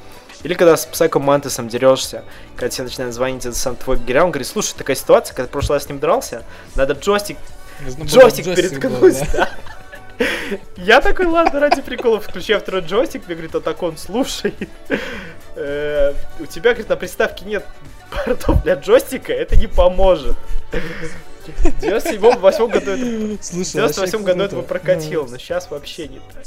Или когда с Psycho Мантесом дерешься, когда тебе начинает звонить сам твой герой, он говорит, слушай, такая ситуация, когда в прошлый раз с ним дрался, надо джойстик, джойстик, джойстик переткнуть, да. да. Я такой, ладно, ради прикола включаю второй джойстик, мне говорит, а так он слушай. Э, у тебя, говорит, на приставке нет портов для джойстика, это не поможет. В 97-8 году это... Слушай, в 98 году этого прокатил, но сейчас вообще не так.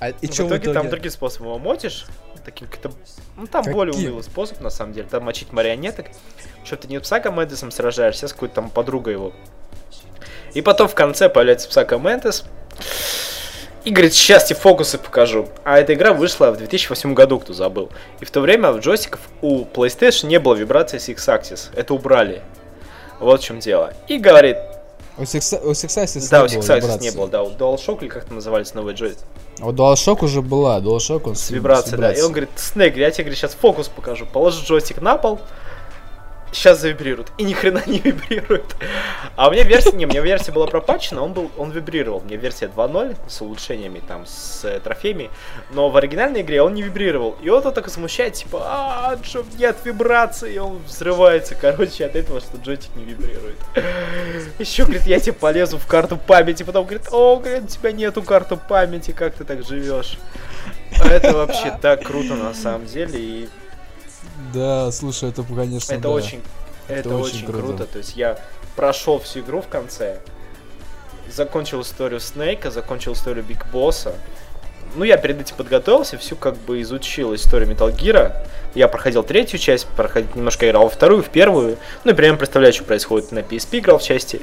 А, и в, итоге, в итоге там другие способы. Его мотишь, таким как-то... Ну, там Какие? более умелый способ, на самом деле. Там мочить марионеток. Что ты не с Псаком Мэдисом сражаешься, а с какой-то там подругой его. И потом в конце появляется Псака Ментес. И говорит, сейчас тебе фокусы покажу. А эта игра вышла в 2008 году, кто забыл. И в то время в джойстиков у PlayStation не было вибрации с X-Axis. Это убрали. Вот в чем дело. И говорит... У Six-Axis Да, у Six-Axis не было, да. У DualShock, или как-то назывались новые джойстики. А у DualShock уже была, DualShock он с, с вибрацией, да. И он говорит, Снег, я тебе, говорит, сейчас фокус покажу. Положи джойстик на пол, сейчас завибрирует. И ни хрена не вибрирует. А у меня версия, не, у меня версия была пропачена, он был, он вибрировал. У меня версия 2.0 с улучшениями, там, с э, трофеями. Но в оригинальной игре он не вибрировал. И он вот так смущает, типа, а, что нет вибрации, и он взрывается, короче, от этого, что джойстик не вибрирует. Еще, говорит, я тебе полезу в карту памяти, потом говорит, о, говорит, у тебя нету карты памяти, как ты так живешь? Это вообще так круто на самом деле, и да, слушай, это, конечно, Это да. очень, это, это очень круто. круто. То есть я прошел всю игру в конце, закончил историю Снейка, закончил историю Биг Босса. Ну, я перед этим подготовился, всю как бы изучил историю Metal Gear. Я проходил третью часть, проходить немножко играл во вторую, в первую. Ну, и примерно представляю, что происходит на PSP, играл в части.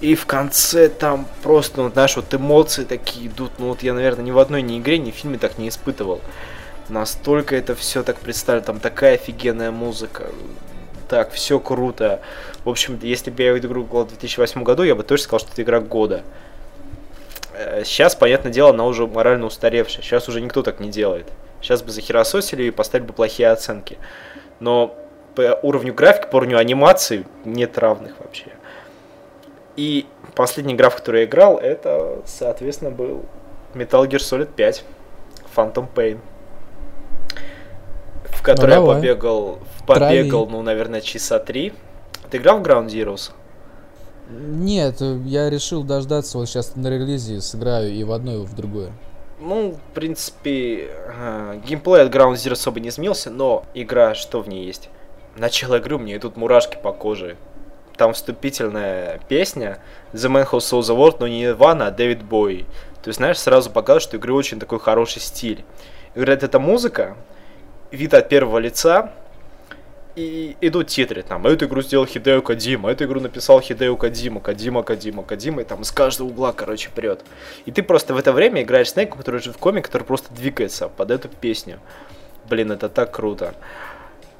И в конце там просто, ну, знаешь, вот эмоции такие идут. Ну, вот я, наверное, ни в одной ни игре, ни в фильме так не испытывал. Настолько это все так представлено, там такая офигенная музыка. так, все круто. В общем, если бы я эту игру играл в 2008 году, я бы точно сказал, что это игра года. Сейчас, понятное дело, она уже морально устаревшая. Сейчас уже никто так не делает. Сейчас бы захерососили и поставили бы плохие оценки. Но по уровню графики, по уровню анимации нет равных вообще. И последняя игра, в которую я играл, это, соответственно, был Metal Gear Solid 5 Phantom Pain. В которой ну, я побегал, побегал, Трави. ну, наверное, часа три. Ты играл в Ground Zeroes? Нет, я решил дождаться, вот сейчас на релизе сыграю и в одно, и в другое. Ну, в принципе, геймплей от Ground Zero особо не изменился, но игра, что в ней есть? Начало игры, мне идут мурашки по коже. Там вступительная песня The Man Who Sold the World, но не Ивана, а Дэвид Бой. То есть, знаешь, сразу показывает, что игры очень такой хороший стиль. Играет эта музыка, вид от первого лица, и идут титры, там, эту игру сделал Хидео Кадима, эту игру написал Хидео Кадима, Кадима, Кадима, Кадима, и там из каждого угла, короче, прет. И ты просто в это время играешь Снейку, который живет в коме, который просто двигается под эту песню. Блин, это так круто.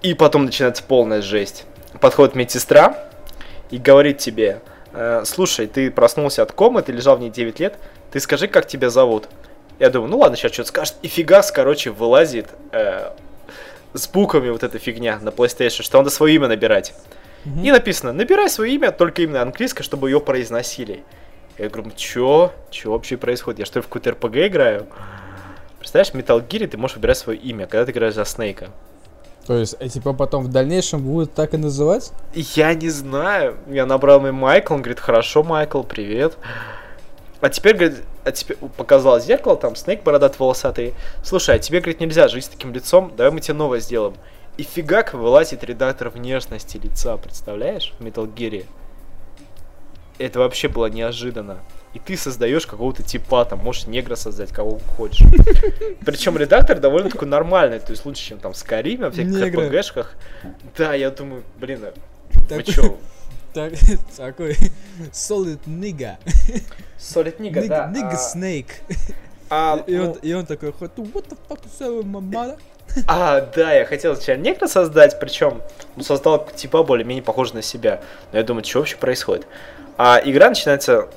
И потом начинается полная жесть. Подходит медсестра и говорит тебе, э, слушай, ты проснулся от комы, ты лежал в ней 9 лет, ты скажи, как тебя зовут. Я думаю, ну ладно, сейчас что-то скажет. И фигас, короче, вылазит э, с буквами вот эта фигня на PlayStation, что надо свое имя набирать. Mm-hmm. И написано, набирай свое имя, только именно английское, чтобы ее произносили. Я говорю, чё? Чё вообще происходит? Я что в какой-то RPG играю? Представляешь, в Metal Gear ты можешь выбирать свое имя, когда ты играешь за Снейка. То есть, а типа потом в дальнейшем будут так и называть? Я не знаю. Я набрал мой Майкл, он говорит, хорошо, Майкл, привет. А теперь, говорит, а теперь показал зеркало, там Снейк бородат волосатый. Слушай, а тебе, говорит, нельзя жить с таким лицом, давай мы тебе новое сделаем. И фигак вылазит редактор внешности лица, представляешь, в Metal Gear. Это вообще было неожиданно. И ты создаешь какого-то типа, там, можешь негра создать, кого хочешь. Причем редактор довольно такой нормальный, то есть лучше, чем там Skyrim, во всяких РПГшках. Да, я думаю, блин, а вы чё, так, такой solid nigga. Solid nigga, да. Nigga а... snake. А, и, ну... он, и он такой, what the fuck is that, mama? А, да, я хотел негра создать, причем ну, создал типа более-менее похожий на себя. Но я думаю, что вообще происходит? А игра начинается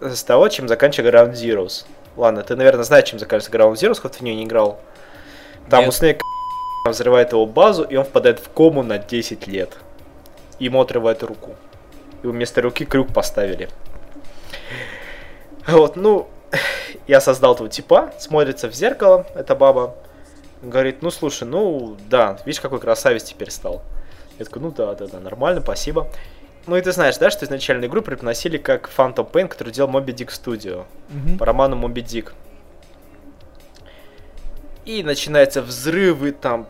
с того, чем заканчивается Ground Zeroes. Ладно, ты, наверное, знаешь, чем заканчивается Ground Zeroes, хоть в нее не играл. Там Нет. у Снейка взрывает его базу, и он впадает в кому на 10 лет. Ему отрывает руку и вместо руки крюк поставили. Вот, ну, я создал этого типа, смотрится в зеркало, эта баба, говорит, ну, слушай, ну, да, видишь, какой красавец теперь стал. Я такой, ну, да, да, да, нормально, спасибо. Ну и ты знаешь, да, что изначально игру преподносили как Phantom Pain, который делал Moby Dick Studio mm-hmm. по роману Moby Dick. И начинаются взрывы, там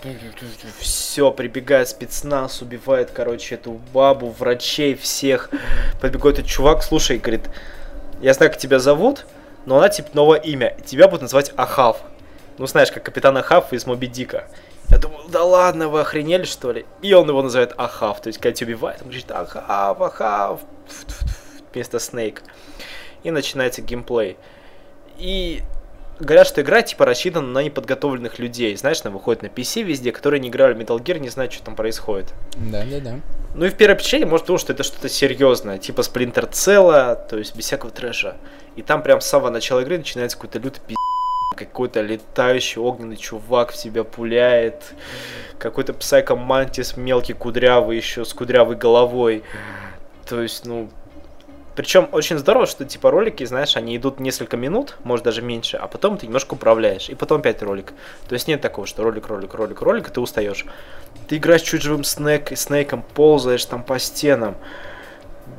все, прибегает спецназ, убивает, короче, эту бабу, врачей, всех. Подбегает этот чувак, слушай, говорит, я знаю, как тебя зовут, но она типа новое имя. Тебя будут называть Ахав. Ну, знаешь, как капитан Ахав из Моби Дика. Я думаю, да ладно, вы охренели, что ли? И он его называет Ахав. То есть, когда тебя убивает, он говорит, Ахав, Ахав, вместо Снейк. И начинается геймплей. И говорят, что игра типа рассчитана на неподготовленных людей. Знаешь, она выходит на PC везде, которые не играли в Metal Gear, не знают, что там происходит. Да, да, да. Ну и в первое впечатление может потому, что это что-то серьезное, типа Splinter Cell, то есть без всякого трэша. И там прям с самого начала игры начинается какой-то лютый пи*** какой-то летающий огненный чувак в тебя пуляет, какой-то псайкомантис мелкий кудрявый еще с кудрявой головой. То есть, ну, причем очень здорово, что типа ролики, знаешь, они идут несколько минут, может даже меньше, а потом ты немножко управляешь, и потом опять ролик. То есть нет такого, что ролик, ролик, ролик, ролик, и ты устаешь. Ты играешь чуть живым снэк, снейком, ползаешь там по стенам.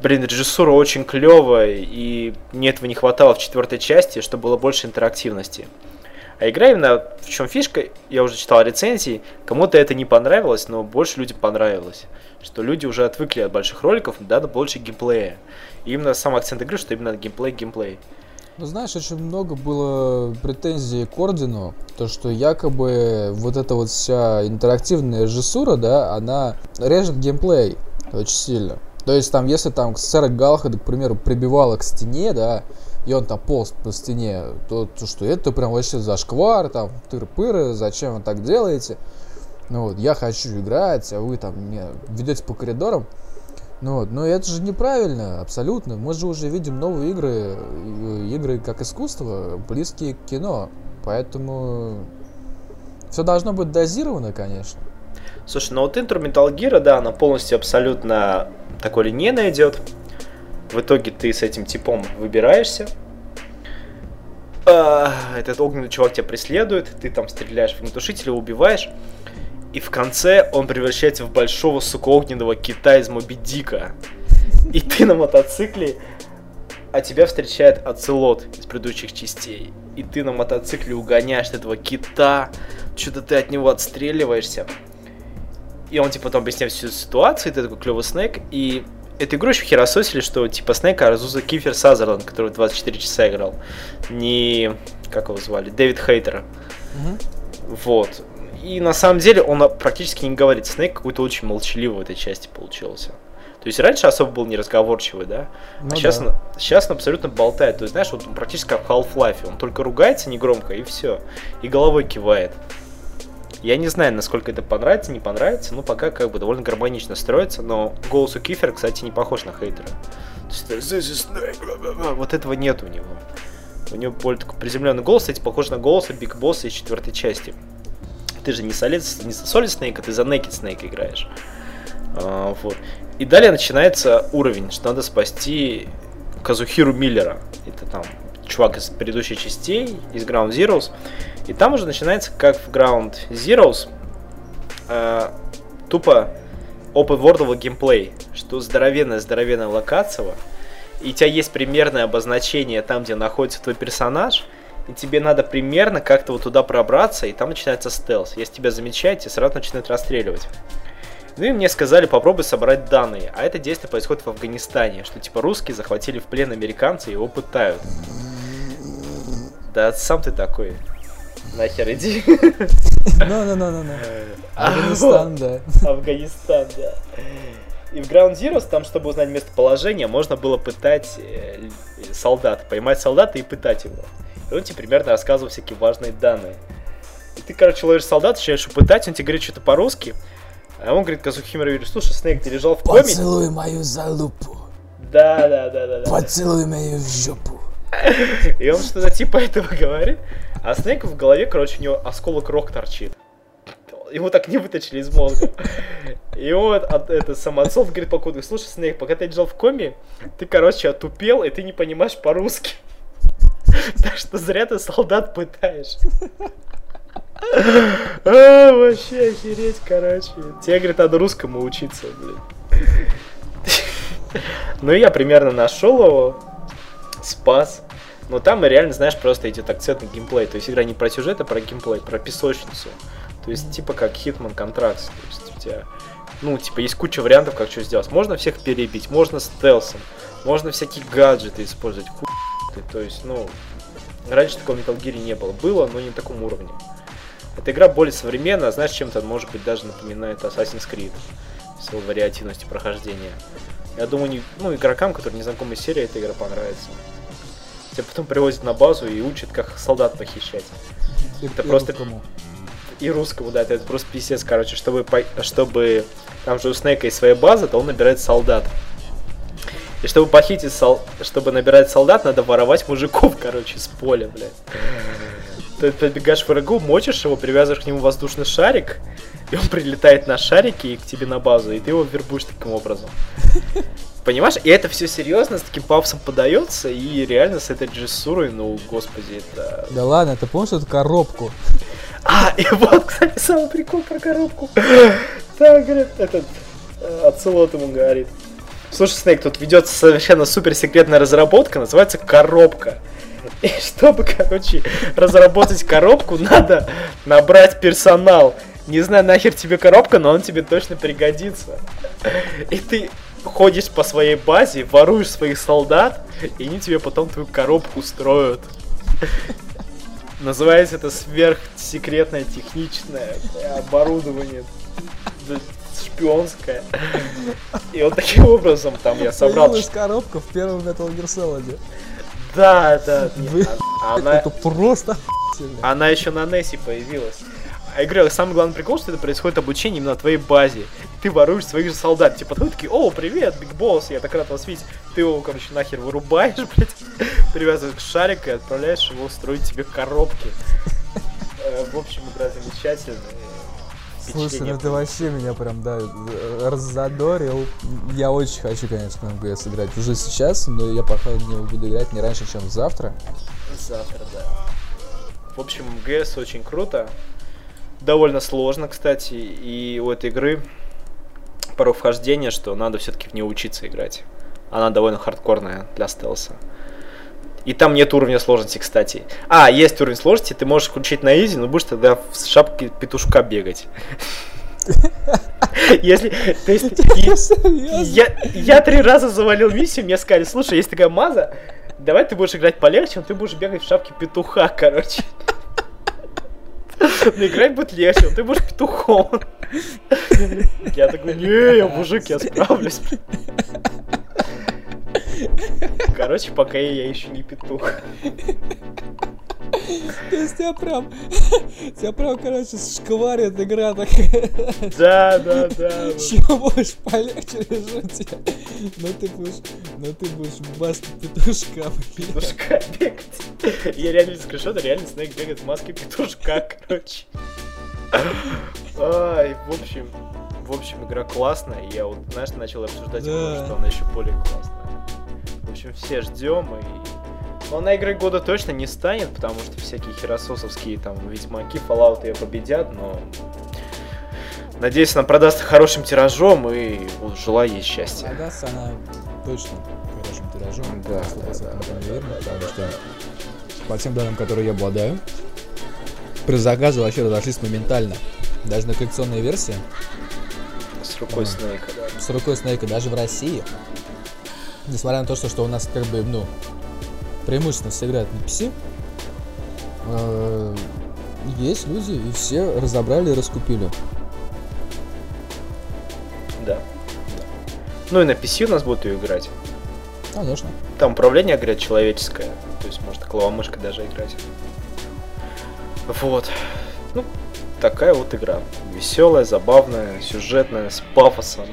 Блин, режиссура очень клевая, и мне этого не хватало в четвертой части, чтобы было больше интерактивности. А игра именно в чем фишка, я уже читал рецензии, кому-то это не понравилось, но больше людям понравилось. Что люди уже отвыкли от больших роликов, да, больше геймплея. Именно сам акцент игры, что именно геймплей, геймплей. Ну, знаешь, очень много было претензий к Ордену, то, что якобы вот эта вот вся интерактивная режиссура, да, она режет геймплей очень сильно. То есть там, если там сэра Галхада, к примеру, прибивала к стене, да, и он там полз по стене, то, то что это прям вообще зашквар, там, тыр-пыры, зачем вы так делаете? Ну вот, я хочу играть, а вы там меня ведете по коридорам. Ну вот, но это же неправильно, абсолютно. Мы же уже видим новые игры, игры как искусство, близкие к кино. Поэтому все должно быть дозировано, конечно. Слушай, ну вот интро Metal Gear, да, она полностью абсолютно такой линейно идет. В итоге ты с этим типом выбираешься. А, этот огненный чувак тебя преследует, ты там стреляешь в огнетушителя, убиваешь. И в конце он превращается в большого, сука, огненного кита из Моби Дика. И ты на мотоцикле, а тебя встречает оцелот из предыдущих частей. И ты на мотоцикле угоняешь этого кита, что-то ты от него отстреливаешься. И он, типа, потом объясняет всю ситуацию, и ты такой клевый Снэк, и эту игру еще херососили, что, типа, Снэка Арзуза Кифер Сазерленд, который 24 часа играл. Не... Как его звали? Дэвид Хейтер. Угу. Вот. И на самом деле он практически не говорит. Снейк какой-то очень молчаливый в этой части получился. То есть раньше особо был неразговорчивый, да? Ну, а сейчас, да. сейчас он абсолютно болтает. То есть, знаешь, вот он практически как в Half-Life. Он только ругается негромко, и все. И головой кивает. Я не знаю, насколько это понравится, не понравится, но пока как бы довольно гармонично строится, но голос у Кифера, кстати, не похож на хейтера. Snake, вот этого нет у него. У него более такой приземленный голос, кстати, похож на голос Биг Босса из четвертой части. Ты же не Solid, не Solid Snake, а ты за Naked Snake играешь. А, вот. И далее начинается уровень, что надо спасти Казухиру Миллера. Это там чувак из предыдущих частей, из Ground Zeroes. И там уже начинается, как в Ground Zeroes, э, тупо open world геймплей, что здоровенная-здоровенная локация, и у тебя есть примерное обозначение там, где находится твой персонаж, и тебе надо примерно как-то вот туда пробраться, и там начинается стелс. Если тебя замечают, тебя сразу начинают расстреливать. Ну и мне сказали, попробуй собрать данные. А это действие происходит в Афганистане, что типа русские захватили в плен американцы и его пытают. Да сам ты такой. Нахер иди. Ну-ну-ну-ну. Афганистан, да. Афганистан, да. И в Ground Zeroes, там, чтобы узнать местоположение, можно было пытать э, солдата, поймать солдата и пытать его. И он тебе примерно рассказывал всякие важные данные. И ты, короче, ловишь солдата, начинаешь пытать, он тебе говорит что-то по-русски, а он говорит Казухимеру говорит, слушай, Снейк, ты лежал в коме? Поцелуй мою залупу. Да, да, да, да. да. Поцелуй мою жопу. И он что-то типа этого говорит. А Снейку в голове, короче, у него осколок рок торчит. Его так не вытащили из мозга. И вот от, это самоцов говорит покуда, слушай, Снейк, пока ты лежал в коме, ты, короче, отупел, и ты не понимаешь по-русски. Так что зря ты солдат пытаешь. А, вообще охереть, короче. Тебе, говорит, надо русскому учиться, блин. Ну, я примерно нашел его, спас. Но там реально, знаешь, просто идет акцент на геймплей. То есть игра не про сюжет, а про геймплей, про песочницу. То есть типа как Hitman Contracts. То есть у тебя, ну, типа есть куча вариантов, как что сделать. Можно всех перебить, можно стелсом, можно всякие гаджеты использовать, хуй. То есть, ну, раньше такого Metal Gear не было. Было, но не на таком уровне. Эта игра более современная, знаешь, чем-то, может быть, даже напоминает Assassin's Creed с его вариативностью прохождения. Я думаю, не, ну, игрокам, которые не знакомы с серией, эта игра понравится. Тебя потом привозят на базу и учат, как солдат похищать. И, это и просто... Русскому. И русскому, да, это просто писец, короче, чтобы, чтобы... Там же у Снейка есть своя база, то он набирает солдат. И чтобы похитить сол... чтобы набирать солдат, надо воровать мужиков, короче, с поля, блядь. Ты подбегаешь к врагу, мочишь его, привязываешь к нему воздушный шарик, и он прилетает на шарике и к тебе на базу, и ты его вербуешь таким образом. Понимаешь? И это все серьезно, с таким папсом подается, и реально с этой режиссурой, ну, господи, это... Да ладно, ты помнишь эту коробку? А, и вот, кстати, самый прикол про коробку. Так, говорит, этот, Ацелот ему говорит. Слушай, Снейк, тут ведется совершенно суперсекретная разработка, называется коробка. И чтобы, короче, разработать коробку, надо набрать персонал. Не знаю, нахер тебе коробка, но он тебе точно пригодится. И ты ходишь по своей базе, воруешь своих солдат, и они тебе потом твою коробку строят. Называется это сверхсекретное техничное оборудование шпионское. И вот таким образом там я собрал... Появилась коробка в первом Metal Gear Solid. Да, да. Она... Это просто Она еще на Нессе появилась. А я говорю, самый главный прикол, что это происходит обучение именно на твоей базе. Ты воруешь своих же солдат. Типа, подходят такие, о, привет, Биг Босс, я так рад вас видеть. Ты его, короче, нахер вырубаешь, блядь, привязываешь к шарику и отправляешь его строить тебе коробки. Э, В общем, игра замечательная. Слушай, ну это вообще меня прям, да, раззадорил. Я очень хочу, конечно, МГС играть уже сейчас, но я, походу, не буду играть не раньше, чем завтра. Завтра, да. В общем, МГС очень круто. Довольно сложно, кстати, и у этой игры порог вхождения, что надо все-таки в нее учиться играть. Она довольно хардкорная для стелса. И там нет уровня сложности, кстати. А, есть уровень сложности, ты можешь включить на изи, но будешь тогда в шапке петушка бегать. Если, то есть, я, я три раза завалил миссию, мне сказали, слушай, есть такая маза, давай ты будешь играть полегче, но ты будешь бегать в шапке петуха, короче. Но играть будет легче, но ты будешь петухом. Я такой, не, я мужик, я справлюсь. Короче, пока я еще не петух. То есть тебя прям, тебя прям, короче, шкварит игра такая. Да, да, да. Чего будешь полегче лежу тебе? Ну ты будешь, ну ты будешь баст петушка, блин. Петушка бегать. Я реально из скриншота, реально Снейк бегает в маске петушка, короче. Ай, в общем, в общем, игра классная. Я вот, знаешь, начал обсуждать, Да. что она еще более классная. В общем, все ждем и... Но она игрой года точно не станет, потому что всякие херососовские там ведьмаки, Fallout ее победят, но... Надеюсь, она продастся хорошим тиражом и вот, желаю ей счастья. Продастся она точно хорошим тиражом. Да, 100% да, да, это неверно, потому что по тем данным, которые я обладаю, предзаказы вообще разошлись моментально. Даже на коллекционной версии С рукой Мгм. Снейка, да. с рукой Снейка даже в России, несмотря на то, что, что у нас как бы, ну, преимущественно все играют на PC, э, есть люди, и все разобрали и раскупили. Да. Ну и на PC у нас будут ее играть. Конечно. Там управление, говорят, человеческое. То есть можно клавомышкой даже играть. Вот. Ну, такая вот игра. Веселая, забавная, сюжетная, с пафосом.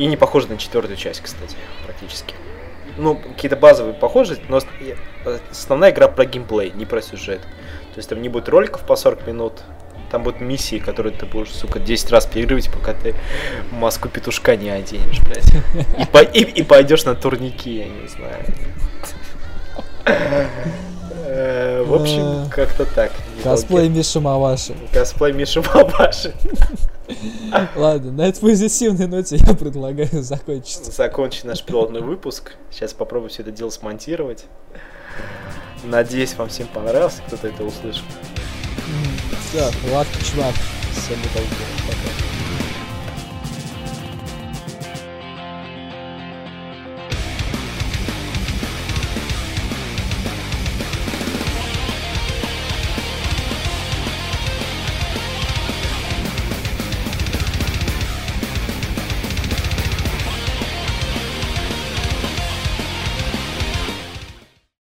И не похожа на четвертую часть, кстати, практически. Ну, какие-то базовые похожести, но э, основная игра про геймплей, не про сюжет. То есть там не будет роликов по 40 минут, там будут миссии, которые ты будешь, сука, 10 раз переигрывать, пока ты маску петушка не оденешь, блядь. И, по- и, и пойдешь на турники, я не знаю. Э, В общем, как-то так. Косплей Миши Маваши. Косплей Миши Бабаши. Ладно, на этой позитивной ноте я предлагаю закончить. Закончить наш пилотный выпуск. Сейчас попробую все это дело смонтировать. Надеюсь, вам всем понравился, кто-то это услышал. Все, ладно, чувак. Всем удачи. Пока.